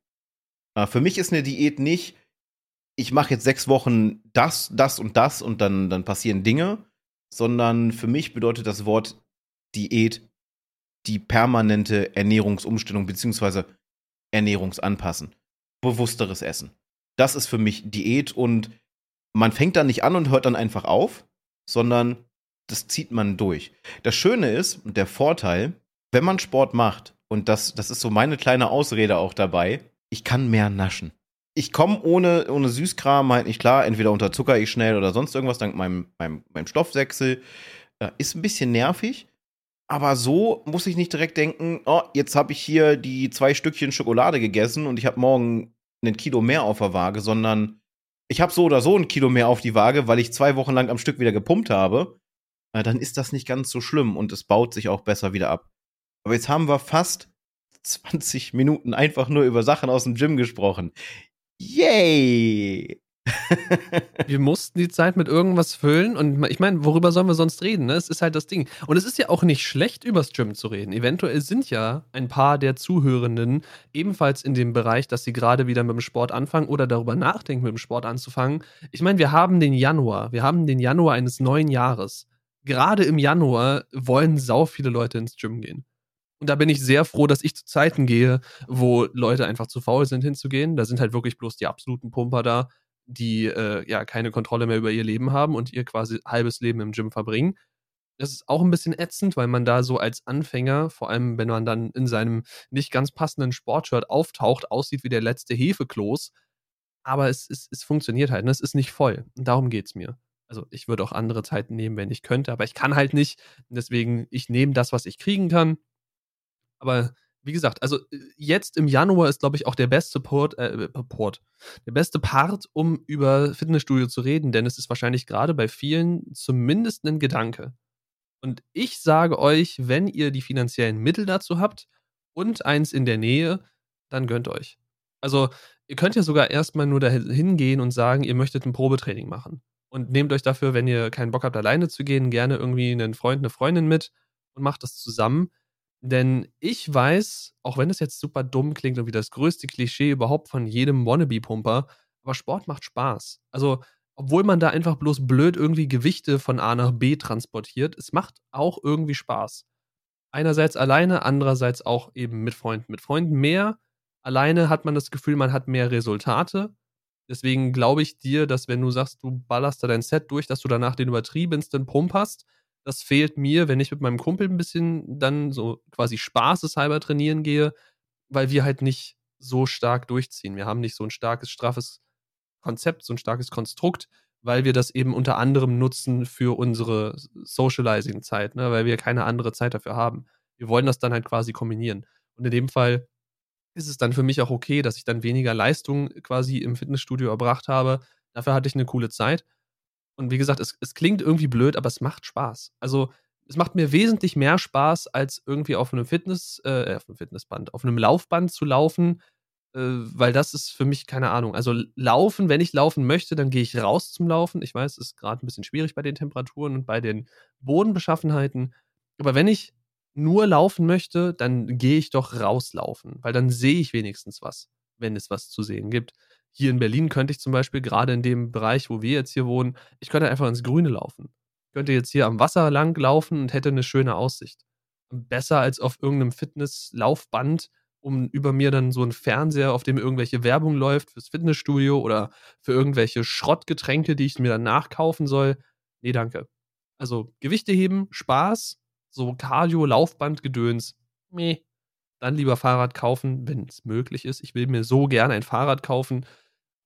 für mich ist eine Diät nicht, ich mache jetzt sechs Wochen das, das und das und dann, dann passieren Dinge, sondern für mich bedeutet das Wort Diät die permanente Ernährungsumstellung beziehungsweise Ernährungsanpassen. Bewussteres Essen. Das ist für mich Diät und man fängt dann nicht an und hört dann einfach auf, sondern das zieht man durch. Das Schöne ist, der Vorteil, wenn man Sport macht, und das, das ist so meine kleine Ausrede auch dabei, ich kann mehr naschen. Ich komme ohne, ohne Süßkram halt nicht klar. Entweder unterzucker ich schnell oder sonst irgendwas, dank meinem, meinem, meinem Stoffwechsel. Äh, ist ein bisschen nervig. Aber so muss ich nicht direkt denken, oh, jetzt habe ich hier die zwei Stückchen Schokolade gegessen und ich habe morgen ein Kilo mehr auf der Waage, sondern ich habe so oder so ein Kilo mehr auf die Waage, weil ich zwei Wochen lang am Stück wieder gepumpt habe. Äh, dann ist das nicht ganz so schlimm und es baut sich auch besser wieder ab. Aber jetzt haben wir fast 20 Minuten einfach nur über Sachen aus dem Gym gesprochen. Yay! wir mussten die Zeit mit irgendwas füllen und ich meine, worüber sollen wir sonst reden? Ne? Es ist halt das Ding. Und es ist ja auch nicht schlecht, übers Gym zu reden. Eventuell sind ja ein paar der Zuhörenden ebenfalls in dem Bereich, dass sie gerade wieder mit dem Sport anfangen oder darüber nachdenken, mit dem Sport anzufangen. Ich meine, wir haben den Januar. Wir haben den Januar eines neuen Jahres. Gerade im Januar wollen sau viele Leute ins Gym gehen. Und da bin ich sehr froh, dass ich zu Zeiten gehe, wo Leute einfach zu faul sind hinzugehen. Da sind halt wirklich bloß die absoluten Pumper da, die äh, ja keine Kontrolle mehr über ihr Leben haben und ihr quasi halbes Leben im Gym verbringen. Das ist auch ein bisschen ätzend, weil man da so als Anfänger, vor allem wenn man dann in seinem nicht ganz passenden Sportshirt auftaucht, aussieht wie der letzte Hefekloß. aber es, es, es funktioniert halt. Ne? Es ist nicht voll. Und darum geht es mir. Also ich würde auch andere Zeiten nehmen, wenn ich könnte, aber ich kann halt nicht. Deswegen, ich nehme das, was ich kriegen kann. Aber wie gesagt, also äh, jetzt im Januar ist, glaube ich, auch der beste Port, äh, Port, der beste Part, um über Fitnessstudio zu reden, denn es ist wahrscheinlich gerade bei vielen zumindest ein Gedanke. Und ich sage euch, wenn ihr die finanziellen Mittel dazu habt und eins in der Nähe, dann gönnt euch. Also, ihr könnt ja sogar erstmal nur dahin gehen und sagen, ihr möchtet ein Probetraining machen. Und nehmt euch dafür, wenn ihr keinen Bock habt, alleine zu gehen, gerne irgendwie einen Freund, eine Freundin mit und macht das zusammen denn ich weiß, auch wenn es jetzt super dumm klingt und wie das größte Klischee überhaupt von jedem Wannabe-Pumper, aber Sport macht Spaß. Also, obwohl man da einfach bloß blöd irgendwie Gewichte von A nach B transportiert, es macht auch irgendwie Spaß. Einerseits alleine, andererseits auch eben mit Freunden. Mit Freunden mehr. Alleine hat man das Gefühl, man hat mehr Resultate. Deswegen glaube ich dir, dass wenn du sagst, du ballerst da dein Set durch, dass du danach den übertriebensten Pump hast das fehlt mir, wenn ich mit meinem Kumpel ein bisschen dann so quasi spaßeshalber trainieren gehe, weil wir halt nicht so stark durchziehen. Wir haben nicht so ein starkes, straffes Konzept, so ein starkes Konstrukt, weil wir das eben unter anderem nutzen für unsere Socializing-Zeit, ne? weil wir keine andere Zeit dafür haben. Wir wollen das dann halt quasi kombinieren. Und in dem Fall ist es dann für mich auch okay, dass ich dann weniger Leistung quasi im Fitnessstudio erbracht habe. Dafür hatte ich eine coole Zeit. Und wie gesagt, es, es klingt irgendwie blöd, aber es macht Spaß. Also es macht mir wesentlich mehr Spaß, als irgendwie auf einem Fitness, äh, auf einem Fitnessband, auf einem Laufband zu laufen, äh, weil das ist für mich keine Ahnung. Also laufen, wenn ich laufen möchte, dann gehe ich raus zum Laufen. Ich weiß, es ist gerade ein bisschen schwierig bei den Temperaturen und bei den Bodenbeschaffenheiten. Aber wenn ich nur laufen möchte, dann gehe ich doch rauslaufen, weil dann sehe ich wenigstens was, wenn es was zu sehen gibt. Hier in Berlin könnte ich zum Beispiel gerade in dem Bereich, wo wir jetzt hier wohnen, ich könnte einfach ins Grüne laufen. Ich könnte jetzt hier am Wasser lang laufen und hätte eine schöne Aussicht. Besser als auf irgendeinem Fitnesslaufband, um über mir dann so ein Fernseher, auf dem irgendwelche Werbung läuft fürs Fitnessstudio oder für irgendwelche Schrottgetränke, die ich mir dann nachkaufen soll. Nee, danke. Also Gewichte heben, Spaß, so Cardio, Laufband, Gedöns. Meh. Dann lieber Fahrrad kaufen, wenn es möglich ist. Ich will mir so gerne ein Fahrrad kaufen,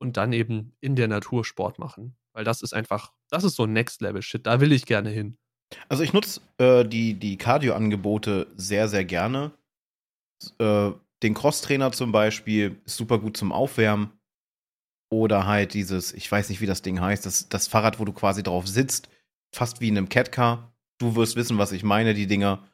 und dann eben in der Natur Sport machen. Weil das ist einfach, das ist so Next-Level-Shit. Da will ich gerne hin. Also ich nutze äh, die, die Cardio-Angebote sehr, sehr gerne. Äh, den Cross-Trainer zum Beispiel ist super gut zum Aufwärmen. Oder halt dieses, ich weiß nicht, wie das Ding heißt, das, das Fahrrad, wo du quasi drauf sitzt, fast wie in einem Catcar. Du wirst wissen, was ich meine, die Dinger.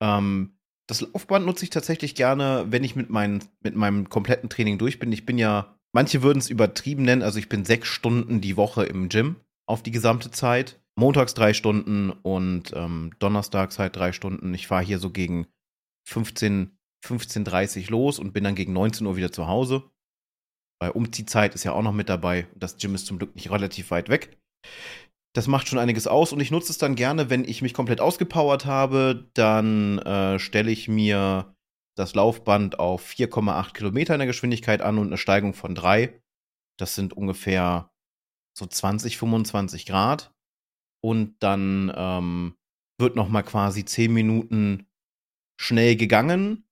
Ähm, das Laufband nutze ich tatsächlich gerne, wenn ich mit, mein, mit meinem kompletten Training durch bin. Ich bin ja Manche würden es übertrieben nennen. Also ich bin sechs Stunden die Woche im Gym auf die gesamte Zeit. Montags drei Stunden und ähm, donnerstags halt drei Stunden. Ich fahre hier so gegen 15, 15.30 los und bin dann gegen 19 Uhr wieder zu Hause. Weil Umziehzeit ist ja auch noch mit dabei. Das Gym ist zum Glück nicht relativ weit weg. Das macht schon einiges aus und ich nutze es dann gerne, wenn ich mich komplett ausgepowert habe. Dann äh, stelle ich mir das Laufband auf 4,8 Kilometer in der Geschwindigkeit an und eine Steigung von 3. Das sind ungefähr so 20, 25 Grad. Und dann ähm, wird noch mal quasi 10 Minuten schnell gegangen,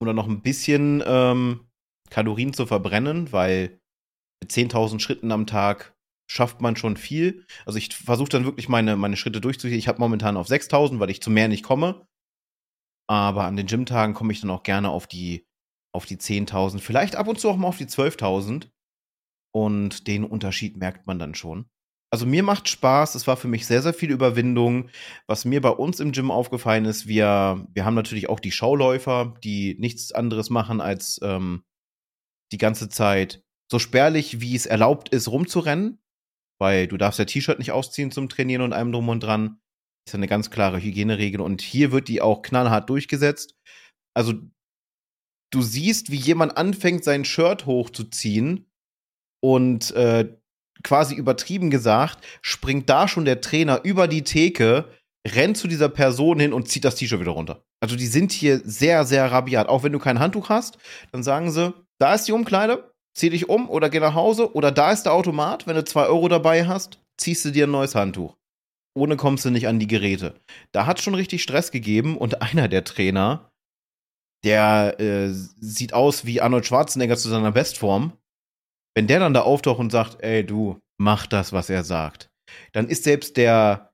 um dann noch ein bisschen ähm, Kalorien zu verbrennen, weil mit 10.000 Schritten am Tag schafft man schon viel. Also ich versuche dann wirklich meine, meine Schritte durchzuziehen. Ich habe momentan auf 6.000, weil ich zu mehr nicht komme. Aber an den Gymtagen komme ich dann auch gerne auf die, auf die 10.000, vielleicht ab und zu auch mal auf die 12.000. Und den Unterschied merkt man dann schon. Also mir macht Spaß, es war für mich sehr, sehr viel Überwindung. Was mir bei uns im Gym aufgefallen ist, wir, wir haben natürlich auch die Schauläufer, die nichts anderes machen, als ähm, die ganze Zeit so spärlich, wie es erlaubt ist, rumzurennen. Weil du darfst ja T-Shirt nicht ausziehen zum Trainieren und allem drum und dran ist eine ganz klare Hygieneregel und hier wird die auch knallhart durchgesetzt. Also du siehst, wie jemand anfängt, sein Shirt hochzuziehen und äh, quasi übertrieben gesagt, springt da schon der Trainer über die Theke, rennt zu dieser Person hin und zieht das T-Shirt wieder runter. Also die sind hier sehr, sehr rabiat. Auch wenn du kein Handtuch hast, dann sagen sie, da ist die Umkleide, zieh dich um oder geh nach Hause oder da ist der Automat, wenn du zwei Euro dabei hast, ziehst du dir ein neues Handtuch ohne kommst du nicht an die Geräte. Da hat schon richtig Stress gegeben und einer der Trainer, der äh, sieht aus wie Arnold Schwarzenegger zu seiner Bestform. Wenn der dann da auftaucht und sagt, ey, du, mach das, was er sagt, dann ist selbst der,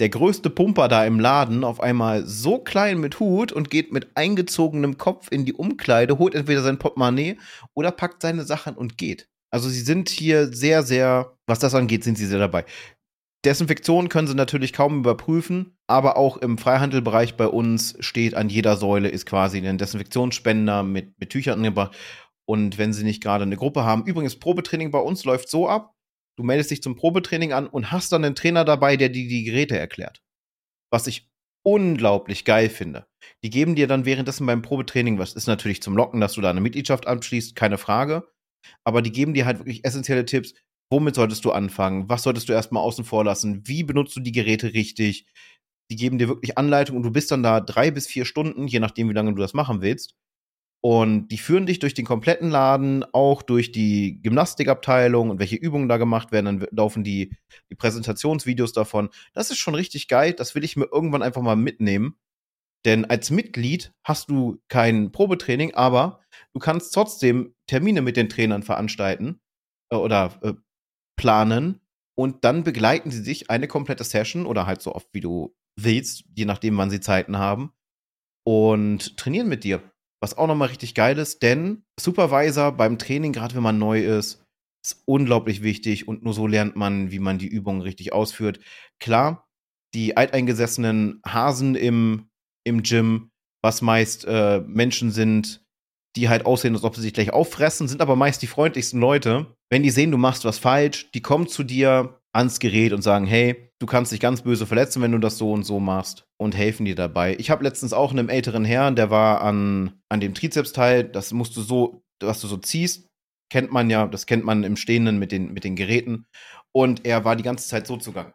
der größte Pumper da im Laden auf einmal so klein mit Hut und geht mit eingezogenem Kopf in die Umkleide, holt entweder sein Portemonnaie oder packt seine Sachen und geht. Also sie sind hier sehr, sehr, was das angeht, sind sie sehr dabei. Desinfektion können sie natürlich kaum überprüfen, aber auch im Freihandelbereich bei uns steht an jeder Säule ist quasi ein Desinfektionsspender mit, mit Tüchern angebracht. Und wenn sie nicht gerade eine Gruppe haben, übrigens Probetraining bei uns läuft so ab, du meldest dich zum Probetraining an und hast dann einen Trainer dabei, der dir die Geräte erklärt. Was ich unglaublich geil finde. Die geben dir dann währenddessen beim Probetraining, was ist natürlich zum Locken, dass du da eine Mitgliedschaft abschließt, keine Frage. Aber die geben dir halt wirklich essentielle Tipps, Womit solltest du anfangen? Was solltest du erstmal außen vor lassen? Wie benutzt du die Geräte richtig? Die geben dir wirklich Anleitung und du bist dann da drei bis vier Stunden, je nachdem, wie lange du das machen willst. Und die führen dich durch den kompletten Laden, auch durch die Gymnastikabteilung und welche Übungen da gemacht werden. Dann laufen die, die Präsentationsvideos davon. Das ist schon richtig geil. Das will ich mir irgendwann einfach mal mitnehmen. Denn als Mitglied hast du kein Probetraining, aber du kannst trotzdem Termine mit den Trainern veranstalten äh, oder äh, planen und dann begleiten sie sich eine komplette Session oder halt so oft wie du willst, je nachdem, wann sie Zeiten haben und trainieren mit dir. Was auch nochmal richtig geil ist, denn Supervisor beim Training, gerade wenn man neu ist, ist unglaublich wichtig und nur so lernt man, wie man die Übungen richtig ausführt. Klar, die alteingesessenen Hasen im, im Gym, was meist äh, Menschen sind, die halt aussehen, als ob sie sich gleich auffressen, sind aber meist die freundlichsten Leute wenn die sehen, du machst was falsch, die kommen zu dir ans Gerät und sagen, hey, du kannst dich ganz böse verletzen, wenn du das so und so machst und helfen dir dabei. Ich habe letztens auch einem älteren Herrn, der war an, an dem Trizepsteil, das musst du so, was du so ziehst, kennt man ja, das kennt man im Stehenden mit den, mit den Geräten. Und er war die ganze Zeit so zugange.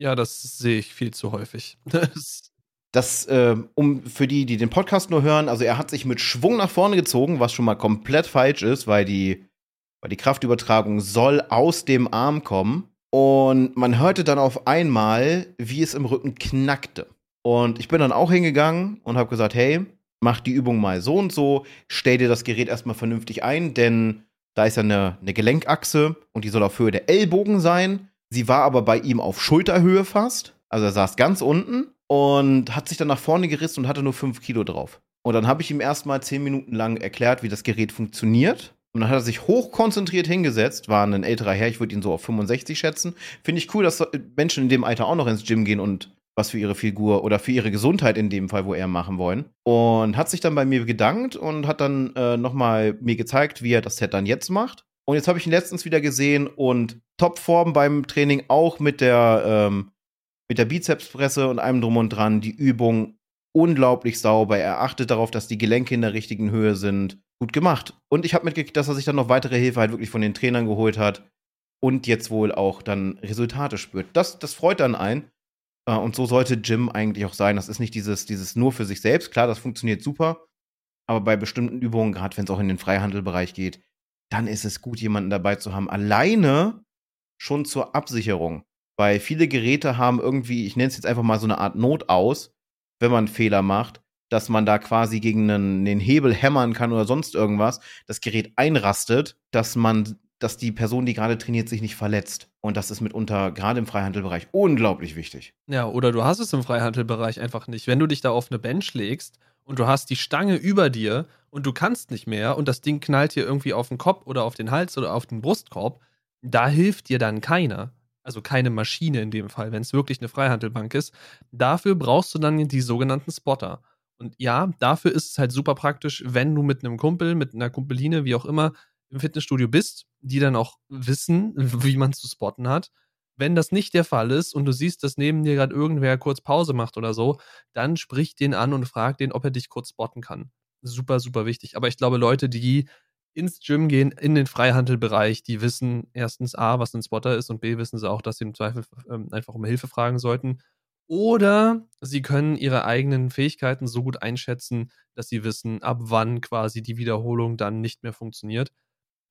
Ja, das sehe ich viel zu häufig. Das, äh, um für die, die den Podcast nur hören, also er hat sich mit Schwung nach vorne gezogen, was schon mal komplett falsch ist, weil die, weil die Kraftübertragung soll aus dem Arm kommen. Und man hörte dann auf einmal, wie es im Rücken knackte. Und ich bin dann auch hingegangen und habe gesagt, hey, mach die Übung mal so und so, stell dir das Gerät erstmal vernünftig ein, denn da ist ja eine, eine Gelenkachse und die soll auf Höhe der Ellbogen sein. Sie war aber bei ihm auf Schulterhöhe fast. Also er saß ganz unten und hat sich dann nach vorne gerissen und hatte nur 5 Kilo drauf. Und dann habe ich ihm erstmal 10 Minuten lang erklärt, wie das Gerät funktioniert. Und dann hat er sich hochkonzentriert hingesetzt, war ein älterer Herr, ich würde ihn so auf 65 schätzen. Finde ich cool, dass Menschen in dem Alter auch noch ins Gym gehen und was für ihre Figur oder für ihre Gesundheit in dem Fall, wo er machen wollen. Und hat sich dann bei mir gedankt und hat dann äh, nochmal mir gezeigt, wie er das Set dann jetzt macht. Und jetzt habe ich ihn letztens wieder gesehen und Topform beim Training auch mit der ähm, mit der Bizepspresse und allem drum und dran, die Übung unglaublich sauber. Er achtet darauf, dass die Gelenke in der richtigen Höhe sind. Gut gemacht. Und ich habe mitgekriegt, dass er sich dann noch weitere Hilfe halt wirklich von den Trainern geholt hat und jetzt wohl auch dann Resultate spürt. Das, das freut dann ein. Äh, und so sollte Jim eigentlich auch sein. Das ist nicht dieses, dieses nur für sich selbst. Klar, das funktioniert super. Aber bei bestimmten Übungen, gerade wenn es auch in den Freihandelbereich geht, dann ist es gut, jemanden dabei zu haben. Alleine schon zur Absicherung. Weil viele Geräte haben irgendwie, ich nenne es jetzt einfach mal so eine Art Not aus, wenn man einen Fehler macht, dass man da quasi gegen einen, den Hebel hämmern kann oder sonst irgendwas, das Gerät einrastet, dass man, dass die Person, die gerade trainiert, sich nicht verletzt. Und das ist mitunter gerade im Freihandelbereich unglaublich wichtig. Ja, oder du hast es im Freihandelbereich einfach nicht. Wenn du dich da auf eine Bench legst und du hast die Stange über dir und du kannst nicht mehr und das Ding knallt dir irgendwie auf den Kopf oder auf den Hals oder auf den Brustkorb, da hilft dir dann keiner also keine Maschine in dem Fall, wenn es wirklich eine Freihandelbank ist. Dafür brauchst du dann die sogenannten Spotter. Und ja, dafür ist es halt super praktisch, wenn du mit einem Kumpel, mit einer Kumpeline, wie auch immer, im Fitnessstudio bist, die dann auch wissen, wie man zu spotten hat. Wenn das nicht der Fall ist und du siehst, dass neben dir gerade irgendwer kurz Pause macht oder so, dann sprich den an und frag den, ob er dich kurz spotten kann. Super, super wichtig. Aber ich glaube, Leute, die ins Gym gehen, in den Freihandelbereich, die wissen erstens A, was ein Spotter ist und B, wissen sie auch, dass sie im Zweifel ähm, einfach um Hilfe fragen sollten. Oder sie können ihre eigenen Fähigkeiten so gut einschätzen, dass sie wissen, ab wann quasi die Wiederholung dann nicht mehr funktioniert.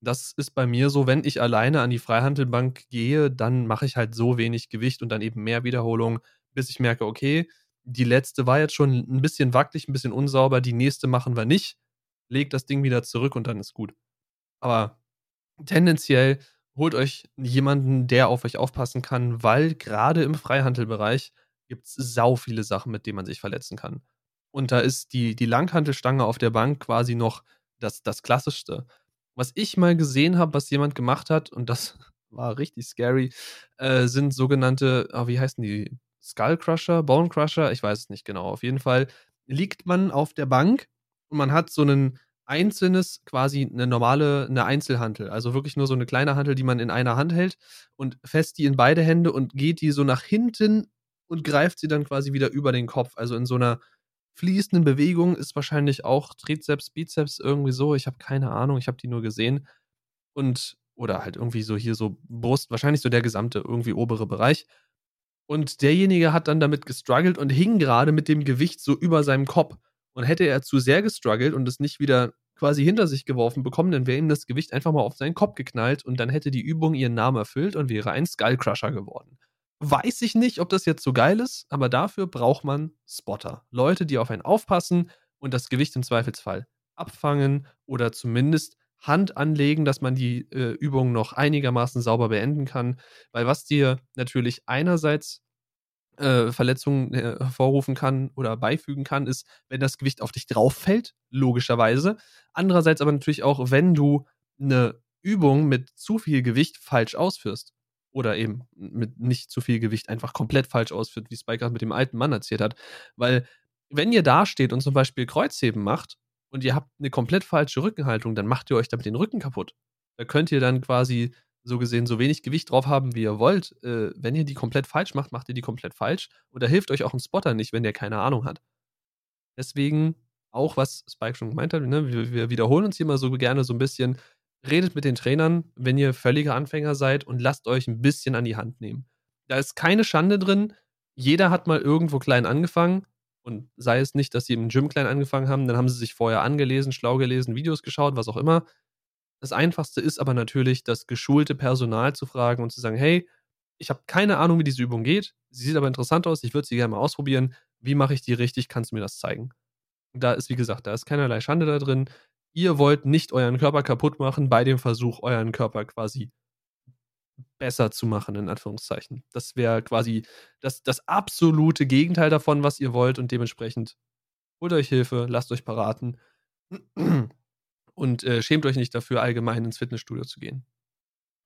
Das ist bei mir so, wenn ich alleine an die Freihandelbank gehe, dann mache ich halt so wenig Gewicht und dann eben mehr Wiederholungen, bis ich merke, okay, die letzte war jetzt schon ein bisschen wackelig, ein bisschen unsauber, die nächste machen wir nicht leg das Ding wieder zurück und dann ist gut. Aber tendenziell holt euch jemanden, der auf euch aufpassen kann, weil gerade im Freihandelbereich gibt es sau viele Sachen, mit denen man sich verletzen kann. Und da ist die, die Langhantelstange auf der Bank quasi noch das, das Klassischste. Was ich mal gesehen habe, was jemand gemacht hat, und das war richtig scary, äh, sind sogenannte, oh, wie heißen die? Skull Crusher, Bone Crusher, ich weiß es nicht genau. Auf jeden Fall liegt man auf der Bank und man hat so ein einzelnes, quasi eine normale, eine Einzelhantel. Also wirklich nur so eine kleine Hantel, die man in einer Hand hält und fest die in beide Hände und geht die so nach hinten und greift sie dann quasi wieder über den Kopf. Also in so einer fließenden Bewegung ist wahrscheinlich auch Trizeps, Bizeps irgendwie so. Ich habe keine Ahnung, ich habe die nur gesehen. Und, oder halt irgendwie so hier so Brust, wahrscheinlich so der gesamte irgendwie obere Bereich. Und derjenige hat dann damit gestruggelt und hing gerade mit dem Gewicht so über seinem Kopf. Und hätte er zu sehr gestruggelt und es nicht wieder quasi hinter sich geworfen bekommen, dann wäre ihm das Gewicht einfach mal auf seinen Kopf geknallt und dann hätte die Übung ihren Namen erfüllt und wäre ein Skullcrusher geworden. Weiß ich nicht, ob das jetzt so geil ist, aber dafür braucht man Spotter. Leute, die auf einen aufpassen und das Gewicht im Zweifelsfall abfangen oder zumindest Hand anlegen, dass man die äh, Übung noch einigermaßen sauber beenden kann. Weil was dir natürlich einerseits äh, Verletzungen äh, hervorrufen kann oder beifügen kann, ist, wenn das Gewicht auf dich drauf fällt, logischerweise. Andererseits aber natürlich auch, wenn du eine Übung mit zu viel Gewicht falsch ausführst oder eben mit nicht zu viel Gewicht einfach komplett falsch ausführt, wie Spike gerade mit dem alten Mann erzählt hat. Weil wenn ihr da steht und zum Beispiel Kreuzheben macht und ihr habt eine komplett falsche Rückenhaltung, dann macht ihr euch damit den Rücken kaputt. Da könnt ihr dann quasi so gesehen so wenig Gewicht drauf haben, wie ihr wollt. Äh, wenn ihr die komplett falsch macht, macht ihr die komplett falsch. Und da hilft euch auch ein Spotter nicht, wenn der keine Ahnung hat. Deswegen auch, was Spike schon gemeint hat, ne? wir, wir wiederholen uns hier mal so gerne so ein bisschen. Redet mit den Trainern, wenn ihr völlige Anfänger seid und lasst euch ein bisschen an die Hand nehmen. Da ist keine Schande drin. Jeder hat mal irgendwo klein angefangen. Und sei es nicht, dass sie im Gym klein angefangen haben, dann haben sie sich vorher angelesen, schlau gelesen, Videos geschaut, was auch immer. Das Einfachste ist aber natürlich, das geschulte Personal zu fragen und zu sagen, hey, ich habe keine Ahnung, wie diese Übung geht. Sie sieht aber interessant aus, ich würde sie gerne mal ausprobieren. Wie mache ich die richtig? Kannst du mir das zeigen? Da ist, wie gesagt, da ist keinerlei Schande da drin. Ihr wollt nicht euren Körper kaputt machen bei dem Versuch, euren Körper quasi besser zu machen, in Anführungszeichen. Das wäre quasi das, das absolute Gegenteil davon, was ihr wollt und dementsprechend holt euch Hilfe, lasst euch beraten und äh, schämt euch nicht dafür, allgemein ins Fitnessstudio zu gehen.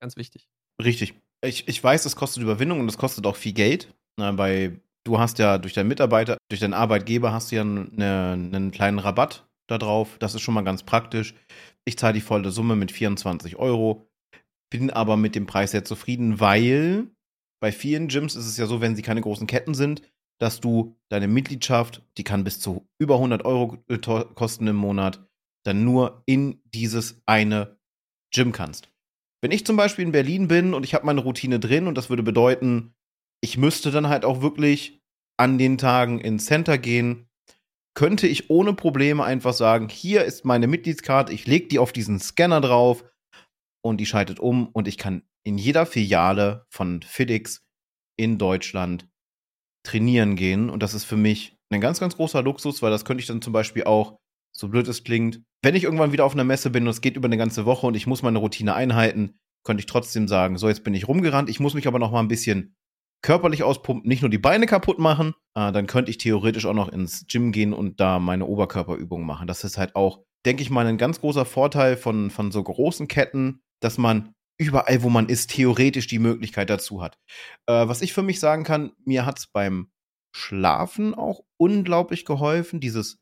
Ganz wichtig. Richtig. Ich, ich weiß, es kostet Überwindung und es kostet auch viel Geld. Na, weil du hast ja durch deinen Mitarbeiter, durch deinen Arbeitgeber hast du ja eine, einen kleinen Rabatt da drauf. Das ist schon mal ganz praktisch. Ich zahle die volle Summe mit 24 Euro, bin aber mit dem Preis sehr zufrieden, weil bei vielen Gyms ist es ja so, wenn sie keine großen Ketten sind, dass du deine Mitgliedschaft, die kann bis zu über 100 Euro kosten im Monat, dann nur in dieses eine Gym kannst. Wenn ich zum Beispiel in Berlin bin und ich habe meine Routine drin und das würde bedeuten, ich müsste dann halt auch wirklich an den Tagen ins Center gehen, könnte ich ohne Probleme einfach sagen, hier ist meine Mitgliedskarte, ich lege die auf diesen Scanner drauf und die schaltet um und ich kann in jeder Filiale von FedEx in Deutschland trainieren gehen. Und das ist für mich ein ganz, ganz großer Luxus, weil das könnte ich dann zum Beispiel auch so blöd es klingt, wenn ich irgendwann wieder auf einer Messe bin und es geht über eine ganze Woche und ich muss meine Routine einhalten, könnte ich trotzdem sagen, so jetzt bin ich rumgerannt, ich muss mich aber noch mal ein bisschen körperlich auspumpen, nicht nur die Beine kaputt machen, äh, dann könnte ich theoretisch auch noch ins Gym gehen und da meine Oberkörperübungen machen. Das ist halt auch, denke ich mal, ein ganz großer Vorteil von, von so großen Ketten, dass man überall, wo man ist, theoretisch die Möglichkeit dazu hat. Äh, was ich für mich sagen kann, mir hat es beim Schlafen auch unglaublich geholfen, dieses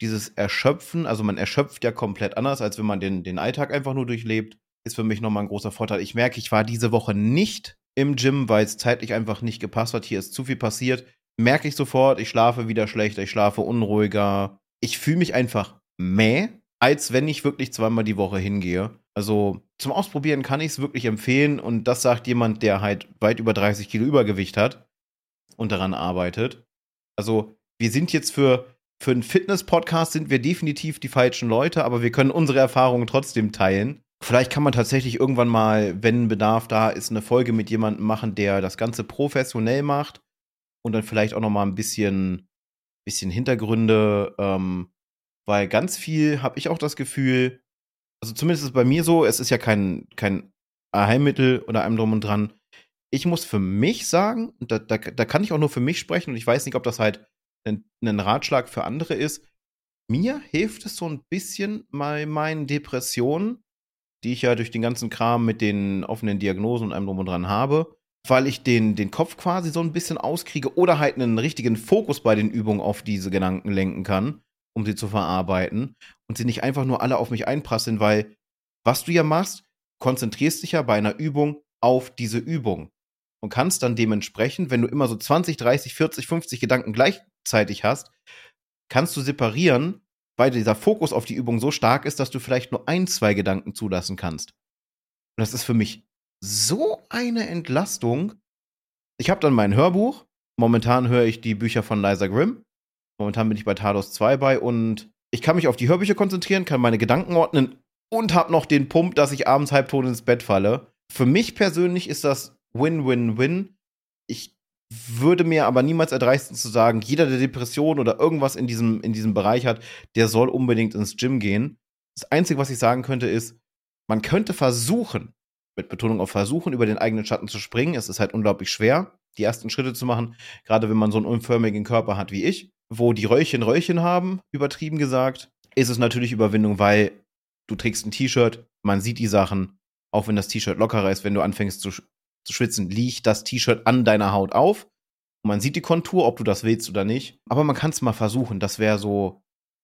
dieses Erschöpfen, also man erschöpft ja komplett anders, als wenn man den, den Alltag einfach nur durchlebt, ist für mich nochmal ein großer Vorteil. Ich merke, ich war diese Woche nicht im Gym, weil es zeitlich einfach nicht gepasst hat. Hier ist zu viel passiert. Merke ich sofort, ich schlafe wieder schlechter, ich schlafe unruhiger. Ich fühle mich einfach mäh, als wenn ich wirklich zweimal die Woche hingehe. Also zum Ausprobieren kann ich es wirklich empfehlen und das sagt jemand, der halt weit über 30 Kilo Übergewicht hat und daran arbeitet. Also wir sind jetzt für für einen Fitness-Podcast sind wir definitiv die falschen Leute, aber wir können unsere Erfahrungen trotzdem teilen. Vielleicht kann man tatsächlich irgendwann mal, wenn Bedarf da ist, eine Folge mit jemandem machen, der das Ganze professionell macht und dann vielleicht auch noch mal ein bisschen, bisschen Hintergründe, ähm, weil ganz viel habe ich auch das Gefühl, also zumindest ist es bei mir so, es ist ja kein, kein Heilmittel oder einem drum und dran. Ich muss für mich sagen, da, da, da kann ich auch nur für mich sprechen und ich weiß nicht, ob das halt ein, Ratschlag für andere ist. Mir hilft es so ein bisschen bei meinen Depressionen, die ich ja durch den ganzen Kram mit den offenen Diagnosen und einem drum und dran habe, weil ich den, den Kopf quasi so ein bisschen auskriege oder halt einen richtigen Fokus bei den Übungen auf diese Gedanken lenken kann, um sie zu verarbeiten und sie nicht einfach nur alle auf mich einprasseln, weil was du ja machst, konzentrierst dich ja bei einer Übung auf diese Übung und kannst dann dementsprechend, wenn du immer so 20, 30, 40, 50 Gedanken gleichzeitig hast, kannst du separieren, weil dieser Fokus auf die Übung so stark ist, dass du vielleicht nur ein, zwei Gedanken zulassen kannst. Und das ist für mich so eine Entlastung. Ich habe dann mein Hörbuch. Momentan höre ich die Bücher von Liza Grimm. Momentan bin ich bei Tados 2 bei und ich kann mich auf die Hörbücher konzentrieren, kann meine Gedanken ordnen und habe noch den Pump, dass ich abends halbtot ins Bett falle. Für mich persönlich ist das Win-Win-Win. Ich würde mir aber niemals erdreisten zu sagen, jeder, der Depression oder irgendwas in diesem, in diesem Bereich hat, der soll unbedingt ins Gym gehen. Das Einzige, was ich sagen könnte, ist, man könnte versuchen, mit Betonung auf versuchen, über den eigenen Schatten zu springen. Es ist halt unglaublich schwer, die ersten Schritte zu machen, gerade wenn man so einen unförmigen Körper hat wie ich, wo die Röllchen Röllchen haben, übertrieben gesagt, ist es natürlich Überwindung, weil du trägst ein T-Shirt, man sieht die Sachen, auch wenn das T-Shirt lockerer ist, wenn du anfängst zu, zu schwitzen, liegt das T-Shirt an deiner Haut auf. Und man sieht die Kontur, ob du das willst oder nicht. Aber man kann es mal versuchen. Das wäre so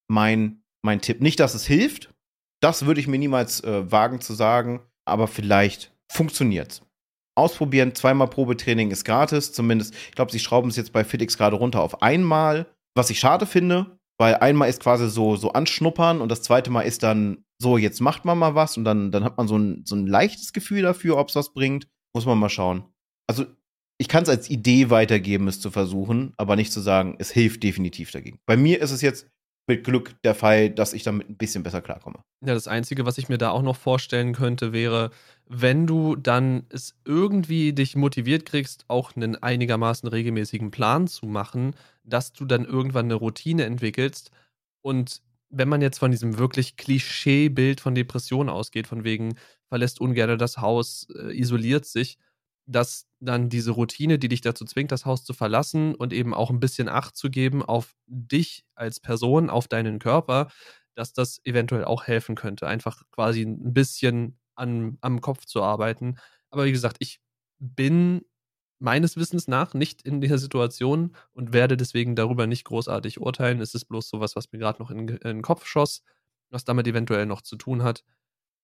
mein, mein Tipp. Nicht, dass es hilft. Das würde ich mir niemals äh, wagen zu sagen. Aber vielleicht funktioniert's. Ausprobieren, zweimal Probetraining ist gratis. Zumindest, ich glaube, sie schrauben es jetzt bei FitX gerade runter auf einmal. Was ich schade finde, weil einmal ist quasi so, so anschnuppern und das zweite Mal ist dann so, jetzt macht man mal was und dann, dann hat man so ein, so ein leichtes Gefühl dafür, ob es was bringt. Muss man mal schauen. Also, ich kann es als Idee weitergeben, es zu versuchen, aber nicht zu sagen, es hilft definitiv dagegen. Bei mir ist es jetzt mit Glück der Fall, dass ich damit ein bisschen besser klarkomme. Ja, das Einzige, was ich mir da auch noch vorstellen könnte, wäre, wenn du dann es irgendwie dich motiviert kriegst, auch einen einigermaßen regelmäßigen Plan zu machen, dass du dann irgendwann eine Routine entwickelst und wenn man jetzt von diesem wirklich Klischeebild von Depression ausgeht, von wegen verlässt ungern das Haus, äh, isoliert sich, dass dann diese Routine, die dich dazu zwingt, das Haus zu verlassen und eben auch ein bisschen Acht zu geben auf dich als Person, auf deinen Körper, dass das eventuell auch helfen könnte. Einfach quasi ein bisschen an, am Kopf zu arbeiten. Aber wie gesagt, ich bin meines Wissens nach nicht in der Situation und werde deswegen darüber nicht großartig urteilen. Es ist bloß sowas, was mir gerade noch in, in, den Kopf schoss, was damit eventuell noch zu tun hat.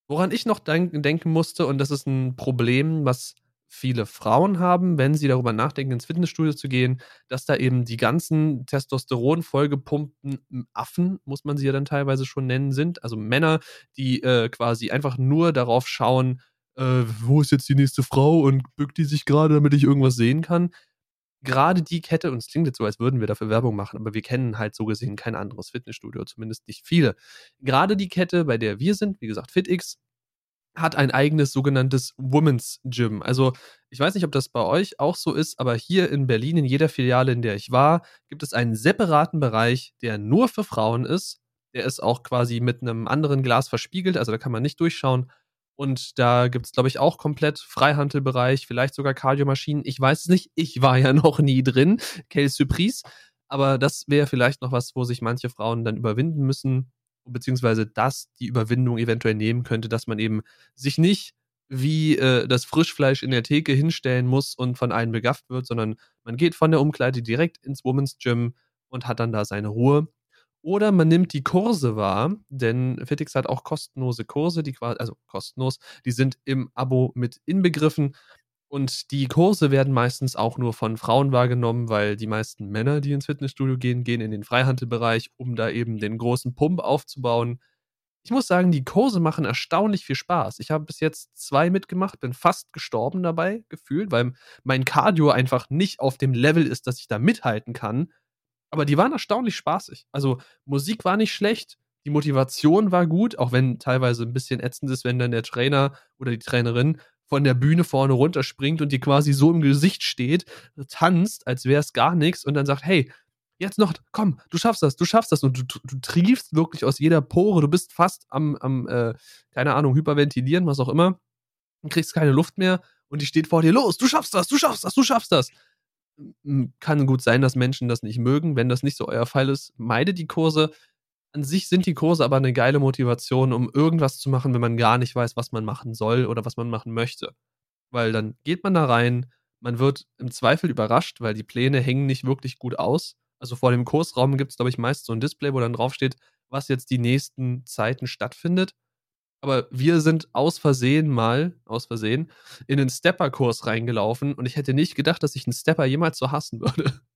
Woran ich noch denken musste, und das ist ein Problem, was viele Frauen haben, wenn sie darüber nachdenken, ins Fitnessstudio zu gehen, dass da eben die ganzen Testosteron vollgepumpten Affen, muss man sie ja dann teilweise schon nennen, sind. Also Männer, die äh, quasi einfach nur darauf schauen, äh, wo ist jetzt die nächste Frau und bückt die sich gerade, damit ich irgendwas sehen kann. Gerade die Kette, und es klingt jetzt so, als würden wir dafür Werbung machen, aber wir kennen halt so gesehen kein anderes Fitnessstudio, zumindest nicht viele. Gerade die Kette, bei der wir sind, wie gesagt, FitX, hat ein eigenes sogenanntes Women's Gym. Also ich weiß nicht, ob das bei euch auch so ist, aber hier in Berlin, in jeder Filiale, in der ich war, gibt es einen separaten Bereich, der nur für Frauen ist. Der ist auch quasi mit einem anderen Glas verspiegelt, also da kann man nicht durchschauen. Und da gibt es, glaube ich, auch komplett Freihandelbereich, vielleicht sogar Kardiomaschinen. Ich weiß es nicht. Ich war ja noch nie drin. Quelle Surprise. Aber das wäre vielleicht noch was, wo sich manche Frauen dann überwinden müssen, beziehungsweise das die Überwindung eventuell nehmen könnte, dass man eben sich nicht wie äh, das Frischfleisch in der Theke hinstellen muss und von einem begafft wird, sondern man geht von der Umkleide direkt ins Women's Gym und hat dann da seine Ruhe. Oder man nimmt die Kurse wahr, denn Fitix hat auch kostenlose Kurse, die quasi, also kostenlos, die sind im Abo mit inbegriffen. Und die Kurse werden meistens auch nur von Frauen wahrgenommen, weil die meisten Männer, die ins Fitnessstudio gehen, gehen in den Freihandelbereich, um da eben den großen Pump aufzubauen. Ich muss sagen, die Kurse machen erstaunlich viel Spaß. Ich habe bis jetzt zwei mitgemacht, bin fast gestorben dabei gefühlt, weil mein Cardio einfach nicht auf dem Level ist, dass ich da mithalten kann. Aber die waren erstaunlich spaßig. Also Musik war nicht schlecht, die Motivation war gut, auch wenn teilweise ein bisschen ätzend ist, wenn dann der Trainer oder die Trainerin von der Bühne vorne runterspringt und dir quasi so im Gesicht steht, tanzt, als wäre es gar nichts und dann sagt, hey, jetzt noch, komm, du schaffst das, du schaffst das. Und du, du triefst wirklich aus jeder Pore, du bist fast am, am äh, keine Ahnung, hyperventilieren, was auch immer, und kriegst keine Luft mehr und die steht vor dir, los, du schaffst das, du schaffst das, du schaffst das. Kann gut sein, dass Menschen das nicht mögen. Wenn das nicht so euer Fall ist, meide die Kurse. An sich sind die Kurse aber eine geile Motivation, um irgendwas zu machen, wenn man gar nicht weiß, was man machen soll oder was man machen möchte. Weil dann geht man da rein, man wird im Zweifel überrascht, weil die Pläne hängen nicht wirklich gut aus. Also vor dem Kursraum gibt es, glaube ich, meist so ein Display, wo dann draufsteht, was jetzt die nächsten Zeiten stattfindet. Aber wir sind aus Versehen mal, aus Versehen, in den Stepper-Kurs reingelaufen und ich hätte nicht gedacht, dass ich einen Stepper jemals so hassen würde.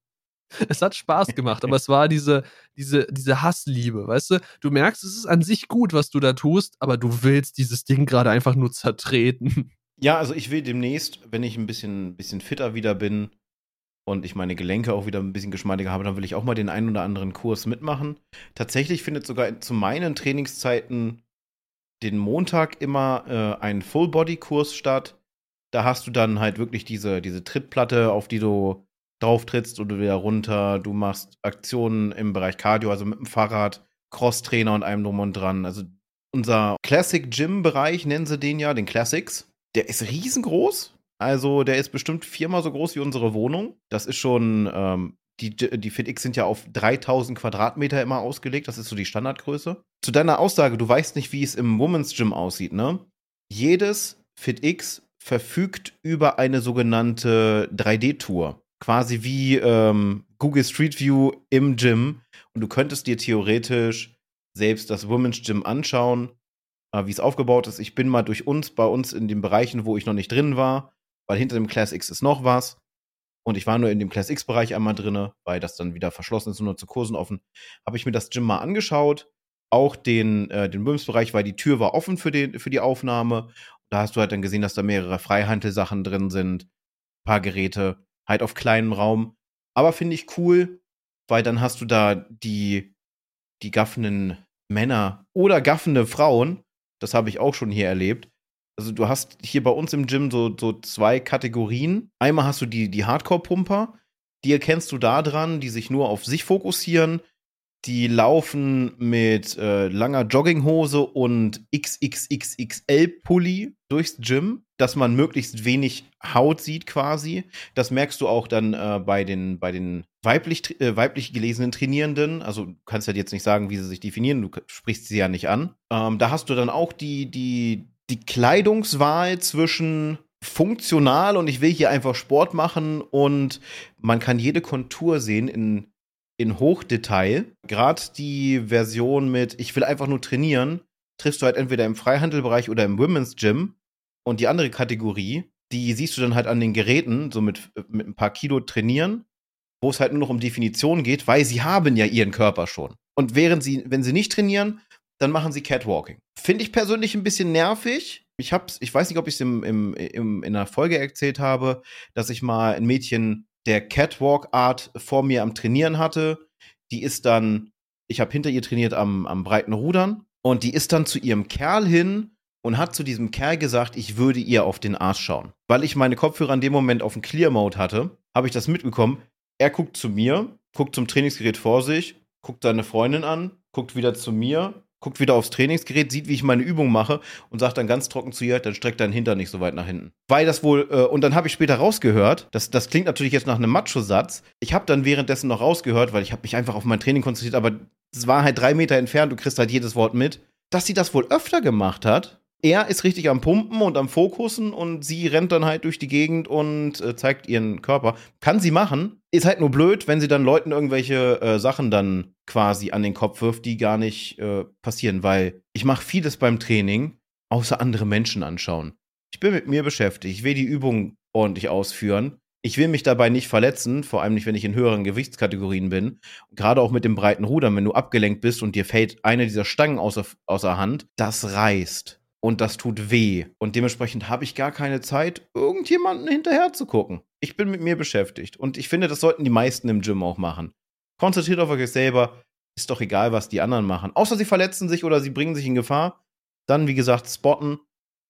Es hat Spaß gemacht, aber es war diese, diese, diese Hassliebe, weißt du? Du merkst, es ist an sich gut, was du da tust, aber du willst dieses Ding gerade einfach nur zertreten. Ja, also ich will demnächst, wenn ich ein bisschen, bisschen fitter wieder bin und ich meine Gelenke auch wieder ein bisschen geschmeidiger habe, dann will ich auch mal den einen oder anderen Kurs mitmachen. Tatsächlich findet sogar zu meinen Trainingszeiten den Montag immer äh, ein Full-Body-Kurs statt. Da hast du dann halt wirklich diese, diese Trittplatte, auf die du drauf trittst und du wieder runter. Du machst Aktionen im Bereich Cardio, also mit dem Fahrrad, Cross-Trainer und allem drum und dran. Also unser Classic Gym-Bereich, nennen sie den ja, den Classics, der ist riesengroß. Also der ist bestimmt viermal so groß wie unsere Wohnung. Das ist schon ähm, die, die FitX sind ja auf 3000 Quadratmeter immer ausgelegt. Das ist so die Standardgröße. Zu deiner Aussage, du weißt nicht, wie es im Women's Gym aussieht, ne? Jedes FitX verfügt über eine sogenannte 3D-Tour. Quasi wie ähm, Google Street View im Gym. Und du könntest dir theoretisch selbst das Women's Gym anschauen, äh, wie es aufgebaut ist. Ich bin mal durch uns, bei uns in den Bereichen, wo ich noch nicht drin war, weil hinter dem Class X ist noch was. Und ich war nur in dem Class X-Bereich einmal drin, weil das dann wieder verschlossen ist und nur zu Kursen offen. Habe ich mir das Gym mal angeschaut. Auch den, äh, den Böhms-Bereich, weil die Tür war offen für, den, für die Aufnahme. Da hast du halt dann gesehen, dass da mehrere Freihandelsachen drin sind. Paar Geräte, halt auf kleinem Raum. Aber finde ich cool, weil dann hast du da die, die gaffenden Männer oder gaffende Frauen. Das habe ich auch schon hier erlebt also du hast hier bei uns im Gym so, so zwei Kategorien. Einmal hast du die, die Hardcore-Pumper, die erkennst du da dran, die sich nur auf sich fokussieren. Die laufen mit äh, langer Jogginghose und XXXXL-Pulli durchs Gym, dass man möglichst wenig Haut sieht quasi. Das merkst du auch dann äh, bei den, bei den weiblich, äh, weiblich gelesenen Trainierenden. Also du kannst halt jetzt nicht sagen, wie sie sich definieren, du sprichst sie ja nicht an. Ähm, da hast du dann auch die, die, die Kleidungswahl zwischen funktional und ich will hier einfach Sport machen und man kann jede Kontur sehen in, in Hochdetail. Gerade die Version mit ich will einfach nur trainieren, triffst du halt entweder im Freihandelbereich oder im Women's Gym. Und die andere Kategorie, die siehst du dann halt an den Geräten, so mit, mit ein paar Kilo trainieren, wo es halt nur noch um Definition geht, weil sie haben ja ihren Körper schon. Und während sie, wenn sie nicht trainieren, dann machen sie Catwalking. Finde ich persönlich ein bisschen nervig. Ich hab's, ich weiß nicht, ob ich es im, im, im, in einer Folge erzählt habe, dass ich mal ein Mädchen der Catwalk-Art vor mir am Trainieren hatte. Die ist dann, ich habe hinter ihr trainiert am, am breiten Rudern und die ist dann zu ihrem Kerl hin und hat zu diesem Kerl gesagt, ich würde ihr auf den Arsch schauen. Weil ich meine Kopfhörer in dem Moment auf den Clear Mode hatte, habe ich das mitbekommen. Er guckt zu mir, guckt zum Trainingsgerät vor sich, guckt seine Freundin an, guckt wieder zu mir, guckt wieder aufs Trainingsgerät, sieht, wie ich meine Übung mache und sagt dann ganz trocken zu ihr, dann streckt dein Hintern nicht so weit nach hinten. Weil das wohl, äh, und dann habe ich später rausgehört, das, das klingt natürlich jetzt nach einem Macho-Satz, ich habe dann währenddessen noch rausgehört, weil ich habe mich einfach auf mein Training konzentriert, aber es war halt drei Meter entfernt, du kriegst halt jedes Wort mit, dass sie das wohl öfter gemacht hat er ist richtig am Pumpen und am Fokussen und sie rennt dann halt durch die Gegend und äh, zeigt ihren Körper. Kann sie machen, ist halt nur blöd, wenn sie dann Leuten irgendwelche äh, Sachen dann quasi an den Kopf wirft, die gar nicht äh, passieren, weil ich mache vieles beim Training, außer andere Menschen anschauen. Ich bin mit mir beschäftigt, ich will die Übung ordentlich ausführen. Ich will mich dabei nicht verletzen, vor allem nicht, wenn ich in höheren Gewichtskategorien bin. gerade auch mit dem breiten Rudern, wenn du abgelenkt bist und dir fällt eine dieser Stangen außer, außer Hand, das reißt und das tut weh. Und dementsprechend habe ich gar keine Zeit, irgendjemanden hinterher zu gucken. Ich bin mit mir beschäftigt. Und ich finde, das sollten die meisten im Gym auch machen. Konzentriert auf euch selber. Ist doch egal, was die anderen machen. Außer sie verletzen sich oder sie bringen sich in Gefahr. Dann, wie gesagt, spotten,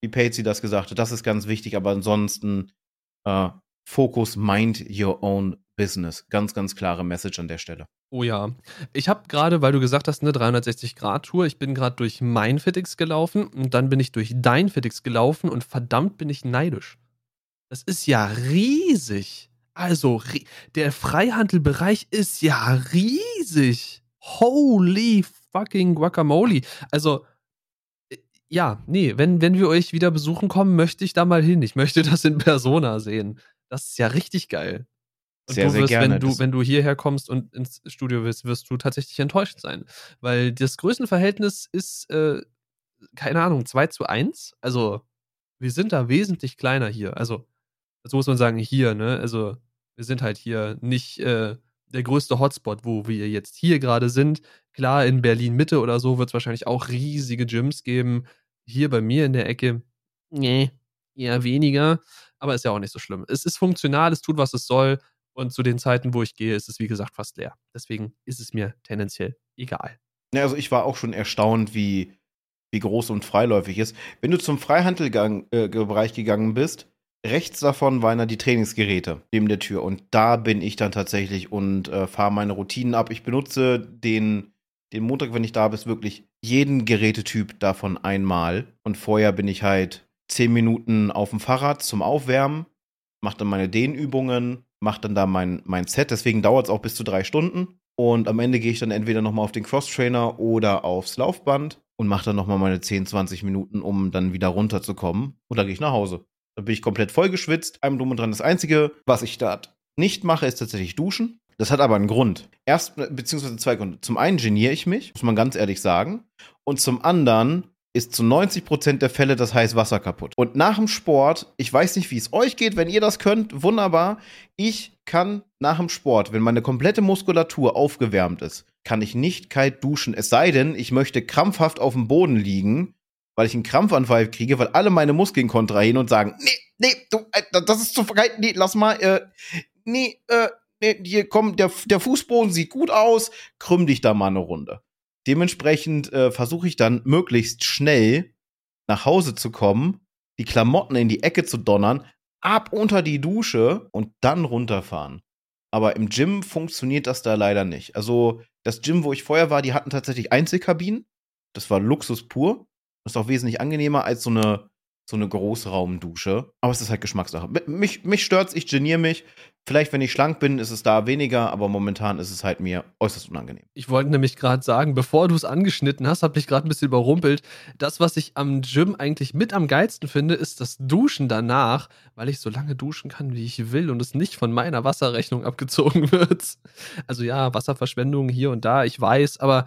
wie Patsy das gesagt hat. Das ist ganz wichtig. Aber ansonsten, äh, Focus, mind your own Business. Ganz, ganz klare Message an der Stelle. Oh ja. Ich habe gerade, weil du gesagt hast, eine 360-Grad-Tour, ich bin gerade durch mein Fitix gelaufen und dann bin ich durch dein Fitix gelaufen und verdammt bin ich neidisch. Das ist ja riesig. Also, der Freihandelbereich ist ja riesig. Holy fucking Guacamole. Also, äh, ja, nee, wenn, wenn wir euch wieder besuchen kommen, möchte ich da mal hin. Ich möchte das in Persona sehen. Das ist ja richtig geil. Und sehr, du wirst, sehr gerne. Wenn du, wenn du hierher kommst und ins Studio willst, wirst du tatsächlich enttäuscht sein. Weil das Größenverhältnis ist, äh, keine Ahnung, 2 zu 1. Also, wir sind da wesentlich kleiner hier. Also, so muss man sagen, hier, ne? Also, wir sind halt hier nicht äh, der größte Hotspot, wo wir jetzt hier gerade sind. Klar, in Berlin Mitte oder so wird es wahrscheinlich auch riesige Gyms geben. Hier bei mir in der Ecke, nee, eher weniger. Aber ist ja auch nicht so schlimm. Es ist funktional, es tut, was es soll. Und zu den Zeiten, wo ich gehe, ist es wie gesagt fast leer. Deswegen ist es mir tendenziell egal. Ja, also ich war auch schon erstaunt, wie, wie groß und freiläufig ist. Wenn du zum Freihandelbereich äh, gegangen bist, rechts davon waren dann die Trainingsgeräte neben der Tür. Und da bin ich dann tatsächlich und äh, fahre meine Routinen ab. Ich benutze den, den Montag, wenn ich da bin, wirklich jeden Gerätetyp davon einmal. Und vorher bin ich halt zehn Minuten auf dem Fahrrad zum Aufwärmen, mache dann meine Dehnübungen, mache dann da mein, mein Set. Deswegen dauert es auch bis zu drei Stunden. Und am Ende gehe ich dann entweder nochmal auf den Cross-Trainer oder aufs Laufband und mache dann nochmal meine 10, 20 Minuten, um dann wieder runterzukommen. Und dann gehe ich nach Hause. Dann bin ich komplett vollgeschwitzt. Einem drum und dran. Das Einzige, was ich da nicht mache, ist tatsächlich duschen. Das hat aber einen Grund. Erst, beziehungsweise zwei Gründe. Zum einen geniere ich mich, muss man ganz ehrlich sagen. Und zum anderen ist zu 90% der Fälle das heiße Wasser kaputt. Und nach dem Sport, ich weiß nicht, wie es euch geht, wenn ihr das könnt, wunderbar. Ich kann nach dem Sport, wenn meine komplette Muskulatur aufgewärmt ist, kann ich nicht kalt duschen. Es sei denn, ich möchte krampfhaft auf dem Boden liegen, weil ich einen Krampfanfall kriege, weil alle meine Muskeln kontrahieren und sagen, nee, nee, du, äh, das ist zu kalt, nee, lass mal, äh, nee, äh, nee, hier komm, der, der Fußboden sieht gut aus, krümm dich da mal eine Runde. Dementsprechend äh, versuche ich dann möglichst schnell nach Hause zu kommen, die Klamotten in die Ecke zu donnern, ab unter die Dusche und dann runterfahren. Aber im Gym funktioniert das da leider nicht. Also das Gym, wo ich vorher war, die hatten tatsächlich Einzelkabinen. Das war Luxus pur. Das ist auch wesentlich angenehmer als so eine so eine Großraumdusche. Aber es ist halt Geschmackssache. Mich, mich stört's, ich geniere mich. Vielleicht, wenn ich schlank bin, ist es da weniger, aber momentan ist es halt mir äußerst unangenehm. Ich wollte nämlich gerade sagen, bevor du es angeschnitten hast, habe ich gerade ein bisschen überrumpelt. Das, was ich am Gym eigentlich mit am geilsten finde, ist das Duschen danach, weil ich so lange duschen kann, wie ich will und es nicht von meiner Wasserrechnung abgezogen wird. Also ja, Wasserverschwendung hier und da, ich weiß, aber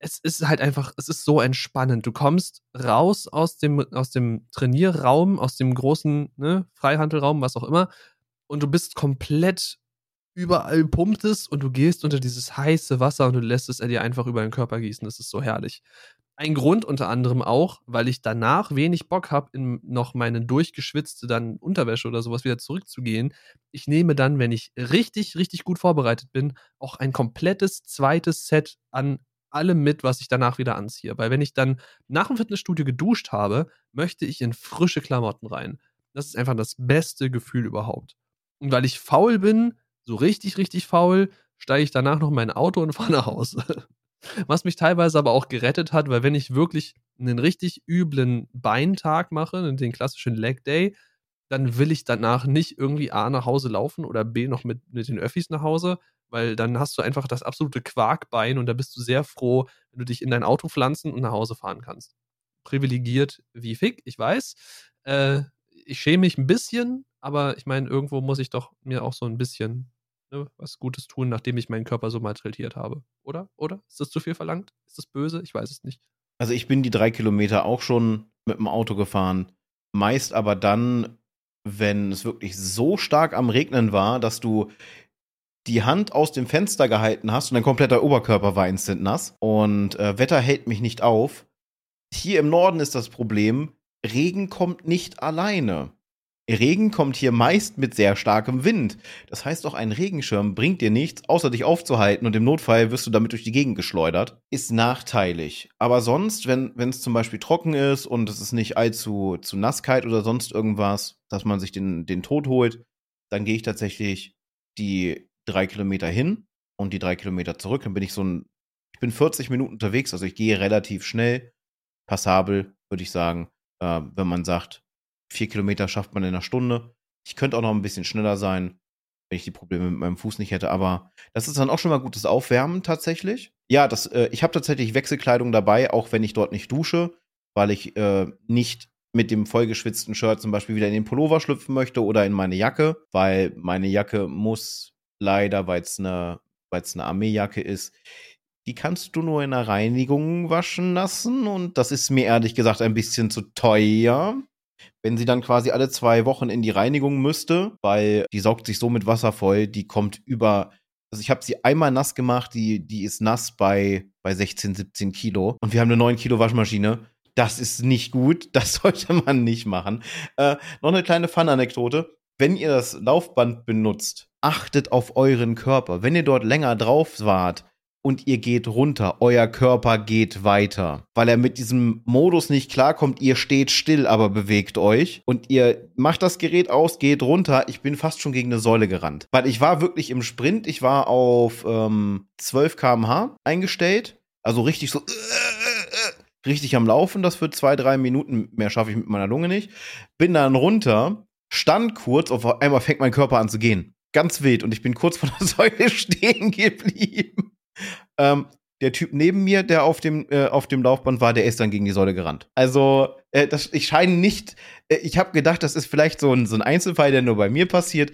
es ist halt einfach, es ist so entspannend. Du kommst raus aus dem, aus dem Trainierraum, aus dem großen ne, Freihandelraum, was auch immer, und du bist komplett überall pumpt es und du gehst unter dieses heiße Wasser und du lässt es dir einfach über den Körper gießen. Das ist so herrlich. Ein Grund unter anderem auch, weil ich danach wenig Bock habe, in noch meine durchgeschwitzte dann Unterwäsche oder sowas wieder zurückzugehen. Ich nehme dann, wenn ich richtig, richtig gut vorbereitet bin, auch ein komplettes zweites Set an allem mit, was ich danach wieder anziehe. Weil wenn ich dann nach dem Fitnessstudio geduscht habe, möchte ich in frische Klamotten rein. Das ist einfach das beste Gefühl überhaupt. Und weil ich faul bin, so richtig, richtig faul, steige ich danach noch in mein Auto und fahre nach Hause. Was mich teilweise aber auch gerettet hat, weil wenn ich wirklich einen richtig üblen Beintag mache, den klassischen Leg Day, dann will ich danach nicht irgendwie A nach Hause laufen oder B noch mit, mit den Öffis nach Hause, weil dann hast du einfach das absolute Quarkbein und da bist du sehr froh, wenn du dich in dein Auto pflanzen und nach Hause fahren kannst. Privilegiert wie Fick, ich weiß. Äh, ich schäme mich ein bisschen, aber ich meine, irgendwo muss ich doch mir auch so ein bisschen ne, was Gutes tun, nachdem ich meinen Körper so malträtiert habe. Oder? Oder? Ist das zu viel verlangt? Ist das böse? Ich weiß es nicht. Also ich bin die drei Kilometer auch schon mit dem Auto gefahren. Meist aber dann, wenn es wirklich so stark am Regnen war, dass du die Hand aus dem Fenster gehalten hast und dein kompletter Oberkörper war instant nass. Und äh, Wetter hält mich nicht auf. Hier im Norden ist das Problem, Regen kommt nicht alleine. Regen kommt hier meist mit sehr starkem Wind. Das heißt, auch ein Regenschirm bringt dir nichts, außer dich aufzuhalten und im Notfall wirst du damit durch die Gegend geschleudert. Ist nachteilig. Aber sonst, wenn es zum Beispiel trocken ist und es ist nicht allzu zu Nasskalt oder sonst irgendwas, dass man sich den, den Tod holt, dann gehe ich tatsächlich die drei Kilometer hin und die drei Kilometer zurück. Dann bin ich so ein, ich bin 40 Minuten unterwegs, also ich gehe relativ schnell, passabel, würde ich sagen. Äh, wenn man sagt, vier Kilometer schafft man in einer Stunde. Ich könnte auch noch ein bisschen schneller sein, wenn ich die Probleme mit meinem Fuß nicht hätte. Aber das ist dann auch schon mal gutes Aufwärmen tatsächlich. Ja, das, äh, ich habe tatsächlich Wechselkleidung dabei, auch wenn ich dort nicht dusche, weil ich äh, nicht mit dem vollgeschwitzten Shirt zum Beispiel wieder in den Pullover schlüpfen möchte oder in meine Jacke, weil meine Jacke muss leider, weil es eine, eine Armeejacke ist, die kannst du nur in der Reinigung waschen lassen und das ist mir ehrlich gesagt ein bisschen zu teuer. Wenn sie dann quasi alle zwei Wochen in die Reinigung müsste, weil die saugt sich so mit Wasser voll, die kommt über also ich habe sie einmal nass gemacht, die, die ist nass bei, bei 16, 17 Kilo. Und wir haben eine 9 Kilo Waschmaschine. Das ist nicht gut. Das sollte man nicht machen. Äh, noch eine kleine Fun-Anekdote. Wenn ihr das Laufband benutzt, achtet auf euren Körper. Wenn ihr dort länger drauf wart, und ihr geht runter. Euer Körper geht weiter. Weil er mit diesem Modus nicht klarkommt, ihr steht still, aber bewegt euch. Und ihr macht das Gerät aus, geht runter. Ich bin fast schon gegen eine Säule gerannt. Weil ich war wirklich im Sprint, ich war auf ähm, 12 km/h eingestellt. Also richtig so. Richtig am Laufen, das für zwei, drei Minuten. Mehr schaffe ich mit meiner Lunge nicht. Bin dann runter, stand kurz, auf einmal fängt mein Körper an zu gehen. Ganz wild. Und ich bin kurz vor der Säule stehen geblieben. Ähm, der Typ neben mir, der auf dem, äh, auf dem Laufband war, der ist dann gegen die Säule gerannt. Also, äh, das, ich scheine nicht, äh, ich habe gedacht, das ist vielleicht so ein, so ein Einzelfall, der nur bei mir passiert.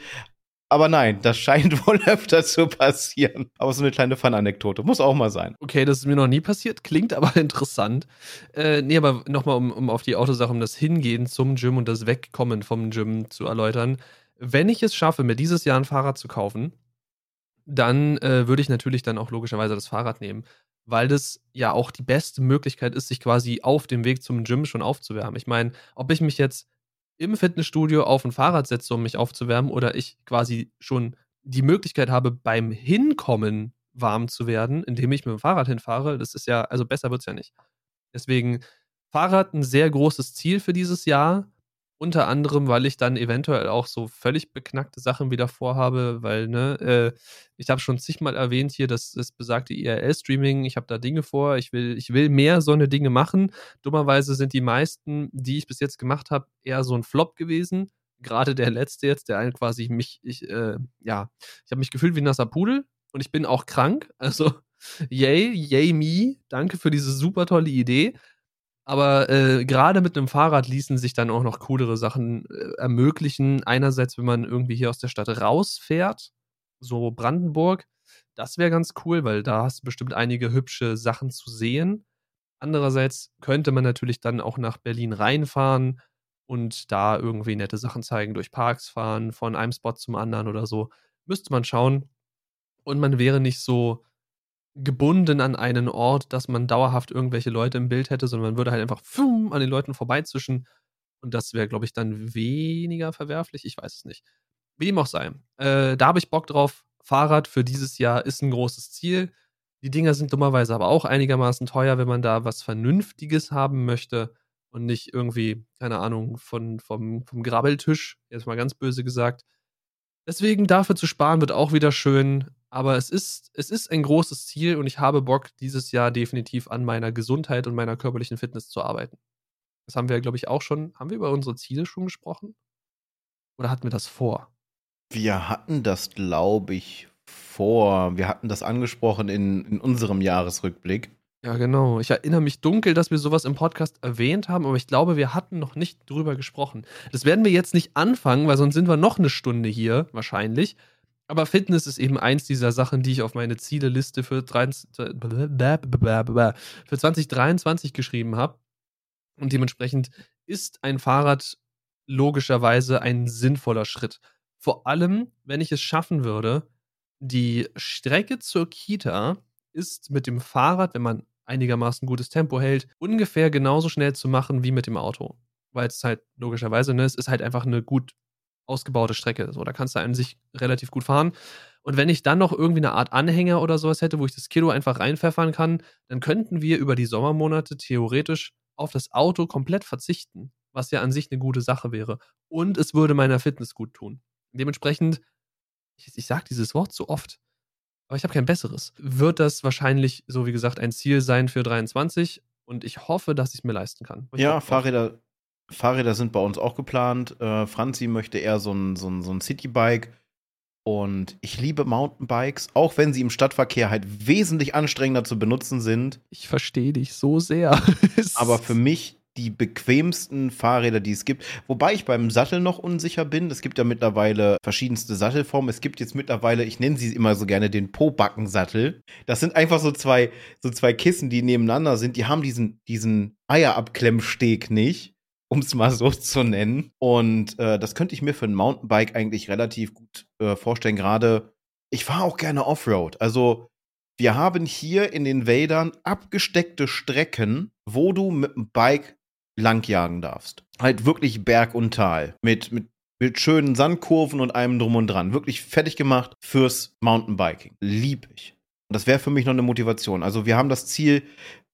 Aber nein, das scheint wohl öfter zu passieren. Aber so eine kleine Fun-Anekdote. Muss auch mal sein. Okay, das ist mir noch nie passiert. Klingt aber interessant. Äh, nee, aber nochmal, um, um auf die Autosache, um das Hingehen zum Gym und das Wegkommen vom Gym zu erläutern. Wenn ich es schaffe, mir dieses Jahr ein Fahrrad zu kaufen, dann äh, würde ich natürlich dann auch logischerweise das Fahrrad nehmen, weil das ja auch die beste Möglichkeit ist, sich quasi auf dem Weg zum Gym schon aufzuwärmen. Ich meine, ob ich mich jetzt im Fitnessstudio auf ein Fahrrad setze, um mich aufzuwärmen, oder ich quasi schon die Möglichkeit habe, beim Hinkommen warm zu werden, indem ich mit dem Fahrrad hinfahre, das ist ja, also besser wird es ja nicht. Deswegen Fahrrad ein sehr großes Ziel für dieses Jahr. Unter anderem, weil ich dann eventuell auch so völlig beknackte Sachen wieder vorhabe, weil, ne, äh, ich habe schon zigmal erwähnt hier, dass das besagte IRL-Streaming, ich habe da Dinge vor, ich will, ich will mehr so eine Dinge machen. Dummerweise sind die meisten, die ich bis jetzt gemacht habe, eher so ein Flop gewesen. Gerade der letzte jetzt, der einen quasi mich, ich, äh, ja, ich habe mich gefühlt wie ein nasser Pudel und ich bin auch krank. Also, yay, yay me, danke für diese super tolle Idee. Aber äh, gerade mit einem Fahrrad ließen sich dann auch noch coolere Sachen äh, ermöglichen. Einerseits, wenn man irgendwie hier aus der Stadt rausfährt, so Brandenburg, das wäre ganz cool, weil da hast du bestimmt einige hübsche Sachen zu sehen. Andererseits könnte man natürlich dann auch nach Berlin reinfahren und da irgendwie nette Sachen zeigen, durch Parks fahren, von einem Spot zum anderen oder so. Müsste man schauen. Und man wäre nicht so gebunden an einen Ort, dass man dauerhaft irgendwelche Leute im Bild hätte, sondern man würde halt einfach pfum, an den Leuten vorbeizischen. Und das wäre, glaube ich, dann weniger verwerflich. Ich weiß es nicht. Wie dem auch sei. Äh, da habe ich Bock drauf. Fahrrad für dieses Jahr ist ein großes Ziel. Die Dinger sind dummerweise aber auch einigermaßen teuer, wenn man da was Vernünftiges haben möchte und nicht irgendwie, keine Ahnung, von, vom, vom Grabbeltisch, jetzt mal ganz böse gesagt. Deswegen dafür zu sparen wird auch wieder schön. Aber es ist, es ist ein großes Ziel und ich habe Bock, dieses Jahr definitiv an meiner Gesundheit und meiner körperlichen Fitness zu arbeiten. Das haben wir, glaube ich, auch schon. Haben wir über unsere Ziele schon gesprochen? Oder hatten wir das vor? Wir hatten das, glaube ich, vor. Wir hatten das angesprochen in, in unserem Jahresrückblick. Ja, genau. Ich erinnere mich dunkel, dass wir sowas im Podcast erwähnt haben, aber ich glaube, wir hatten noch nicht drüber gesprochen. Das werden wir jetzt nicht anfangen, weil sonst sind wir noch eine Stunde hier, wahrscheinlich. Aber Fitness ist eben eins dieser Sachen, die ich auf meine Zieleliste für, für 2023 geschrieben habe. Und dementsprechend ist ein Fahrrad logischerweise ein sinnvoller Schritt. Vor allem, wenn ich es schaffen würde, die Strecke zur Kita ist mit dem Fahrrad, wenn man einigermaßen gutes Tempo hält, ungefähr genauso schnell zu machen wie mit dem Auto. Weil es halt logischerweise, ne, es ist halt einfach eine gut ausgebaute Strecke. So, da kannst du an sich relativ gut fahren. Und wenn ich dann noch irgendwie eine Art Anhänger oder sowas hätte, wo ich das Kilo einfach reinpfeffern kann, dann könnten wir über die Sommermonate theoretisch auf das Auto komplett verzichten, was ja an sich eine gute Sache wäre. Und es würde meiner Fitness gut tun. Dementsprechend ich, ich sage dieses Wort so oft, aber ich habe kein besseres, wird das wahrscheinlich, so wie gesagt, ein Ziel sein für 23 und ich hoffe, dass ich es mir leisten kann. Ich ja, Fahrräder, Fahrräder sind bei uns auch geplant. Äh, Franzi möchte eher so ein, so ein, so ein Citybike. Und ich liebe Mountainbikes, auch wenn sie im Stadtverkehr halt wesentlich anstrengender zu benutzen sind. Ich verstehe dich so sehr. aber für mich die bequemsten Fahrräder, die es gibt. Wobei ich beim Sattel noch unsicher bin. Es gibt ja mittlerweile verschiedenste Sattelformen. Es gibt jetzt mittlerweile, ich nenne sie immer so gerne den Po-Backen-Sattel. Das sind einfach so zwei, so zwei Kissen, die nebeneinander sind. Die haben diesen, diesen Eierabklemmsteg nicht, um es mal so zu nennen. Und äh, das könnte ich mir für ein Mountainbike eigentlich relativ gut äh, vorstellen. Gerade, ich fahre auch gerne Offroad. Also, wir haben hier in den Wäldern abgesteckte Strecken, wo du mit dem Bike langjagen darfst. Halt wirklich Berg und Tal. Mit, mit, mit schönen Sandkurven und allem drum und dran. Wirklich fertig gemacht fürs Mountainbiking. Lieb ich. Und das wäre für mich noch eine Motivation. Also wir haben das Ziel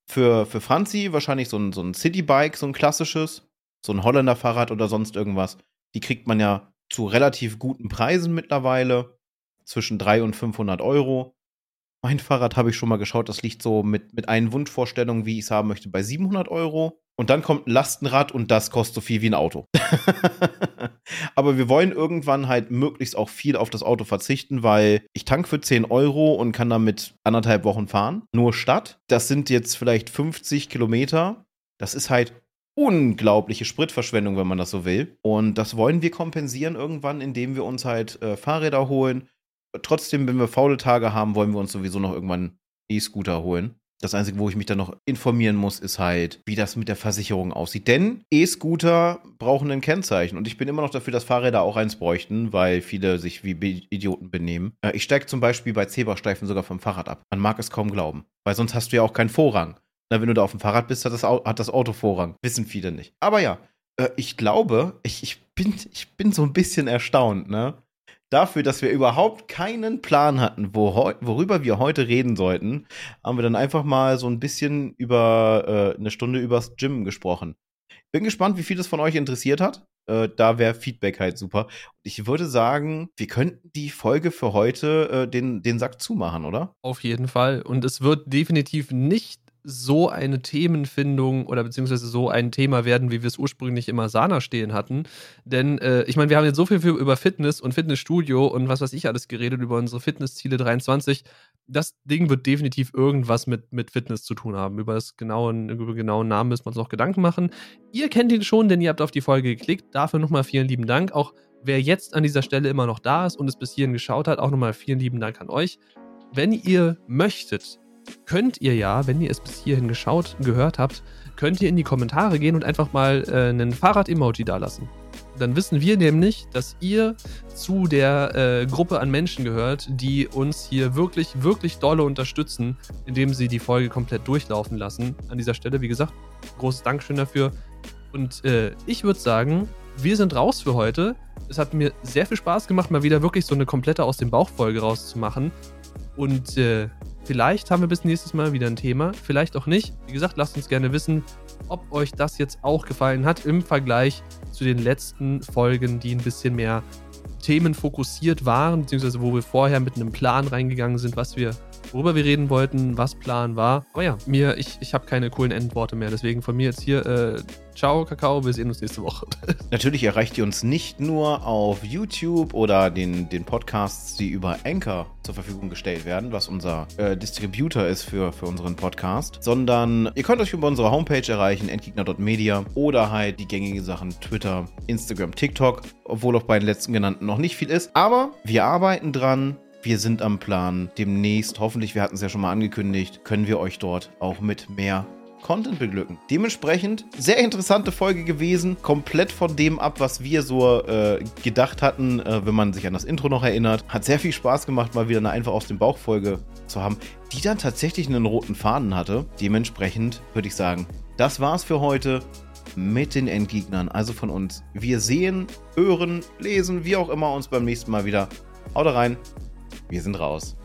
für, für Franzi, wahrscheinlich so ein, so ein Citybike, so ein klassisches, so ein Holländer Fahrrad oder sonst irgendwas. Die kriegt man ja zu relativ guten Preisen mittlerweile. Zwischen 300 und 500 Euro. Mein Fahrrad habe ich schon mal geschaut, das liegt so mit, mit einen Wunschvorstellungen, wie ich es haben möchte, bei 700 Euro. Und dann kommt ein Lastenrad und das kostet so viel wie ein Auto. Aber wir wollen irgendwann halt möglichst auch viel auf das Auto verzichten, weil ich tank für 10 Euro und kann damit anderthalb Wochen fahren. Nur Stadt. Das sind jetzt vielleicht 50 Kilometer. Das ist halt unglaubliche Spritverschwendung, wenn man das so will. Und das wollen wir kompensieren irgendwann, indem wir uns halt äh, Fahrräder holen. Trotzdem, wenn wir faule Tage haben, wollen wir uns sowieso noch irgendwann E-Scooter holen. Das Einzige, wo ich mich dann noch informieren muss, ist halt, wie das mit der Versicherung aussieht. Denn E-Scooter brauchen ein Kennzeichen. Und ich bin immer noch dafür, dass Fahrräder auch eins bräuchten, weil viele sich wie Idioten benehmen. Äh, ich steige zum Beispiel bei Zebrastreifen sogar vom Fahrrad ab. Man mag es kaum glauben. Weil sonst hast du ja auch keinen Vorrang. Na, wenn du da auf dem Fahrrad bist, hat das, hat das Auto Vorrang. Wissen viele nicht. Aber ja, äh, ich glaube, ich, ich, bin, ich bin so ein bisschen erstaunt, ne? dafür, dass wir überhaupt keinen Plan hatten, wo, worüber wir heute reden sollten, haben wir dann einfach mal so ein bisschen über äh, eine Stunde übers Gym gesprochen. Bin gespannt, wie viel das von euch interessiert hat. Äh, da wäre Feedback halt super. Ich würde sagen, wir könnten die Folge für heute äh, den, den Sack zumachen, oder? Auf jeden Fall. Und es wird definitiv nicht so eine Themenfindung oder beziehungsweise so ein Thema werden, wie wir es ursprünglich immer Sana stehen hatten. Denn äh, ich meine, wir haben jetzt so viel über Fitness und Fitnessstudio und was weiß ich alles geredet, über unsere Fitnessziele 23. Das Ding wird definitiv irgendwas mit, mit Fitness zu tun haben. Über, das genauen, über den genauen Namen müssen wir uns noch Gedanken machen. Ihr kennt ihn schon, denn ihr habt auf die Folge geklickt. Dafür nochmal vielen lieben Dank. Auch wer jetzt an dieser Stelle immer noch da ist und es bis hierhin geschaut hat, auch nochmal vielen lieben Dank an euch. Wenn ihr möchtet, könnt ihr ja, wenn ihr es bis hierhin geschaut, gehört habt, könnt ihr in die Kommentare gehen und einfach mal äh, einen Fahrrad-Emoji dalassen. Dann wissen wir nämlich, dass ihr zu der äh, Gruppe an Menschen gehört, die uns hier wirklich, wirklich dolle unterstützen, indem sie die Folge komplett durchlaufen lassen. An dieser Stelle, wie gesagt, großes Dankeschön dafür. Und äh, ich würde sagen, wir sind raus für heute. Es hat mir sehr viel Spaß gemacht, mal wieder wirklich so eine komplette aus dem Bauch-Folge rauszumachen. Und äh, Vielleicht haben wir bis nächstes Mal wieder ein Thema, vielleicht auch nicht. Wie gesagt, lasst uns gerne wissen, ob euch das jetzt auch gefallen hat im Vergleich zu den letzten Folgen, die ein bisschen mehr themenfokussiert waren, beziehungsweise wo wir vorher mit einem Plan reingegangen sind, was wir, worüber wir reden wollten, was Plan war. Aber ja, mir, ich, ich habe keine coolen Endworte mehr. Deswegen von mir jetzt hier, äh, ciao, Kakao, wir sehen uns nächste Woche. Natürlich erreicht ihr uns nicht nur auf YouTube oder den, den Podcasts, die über Anchor zur Verfügung gestellt werden, was unser äh, Distributor ist für, für unseren Podcast, sondern ihr könnt euch über unsere Homepage erreichen, endgegner.media oder halt die gängigen Sachen Twitter, Instagram, TikTok, obwohl auch bei den letzten genannten noch nicht viel ist. Aber wir arbeiten dran. Wir sind am Plan. Demnächst, hoffentlich, wir hatten es ja schon mal angekündigt, können wir euch dort auch mit mehr Content beglücken. Dementsprechend sehr interessante Folge gewesen, komplett von dem ab, was wir so äh, gedacht hatten, äh, wenn man sich an das Intro noch erinnert. Hat sehr viel Spaß gemacht, mal wieder eine einfach aus dem Bauch Folge zu haben, die dann tatsächlich einen roten Faden hatte. Dementsprechend würde ich sagen, das war's für heute mit den Endgegnern, also von uns. Wir sehen, hören, lesen, wie auch immer uns beim nächsten Mal wieder. Haut rein, wir sind raus.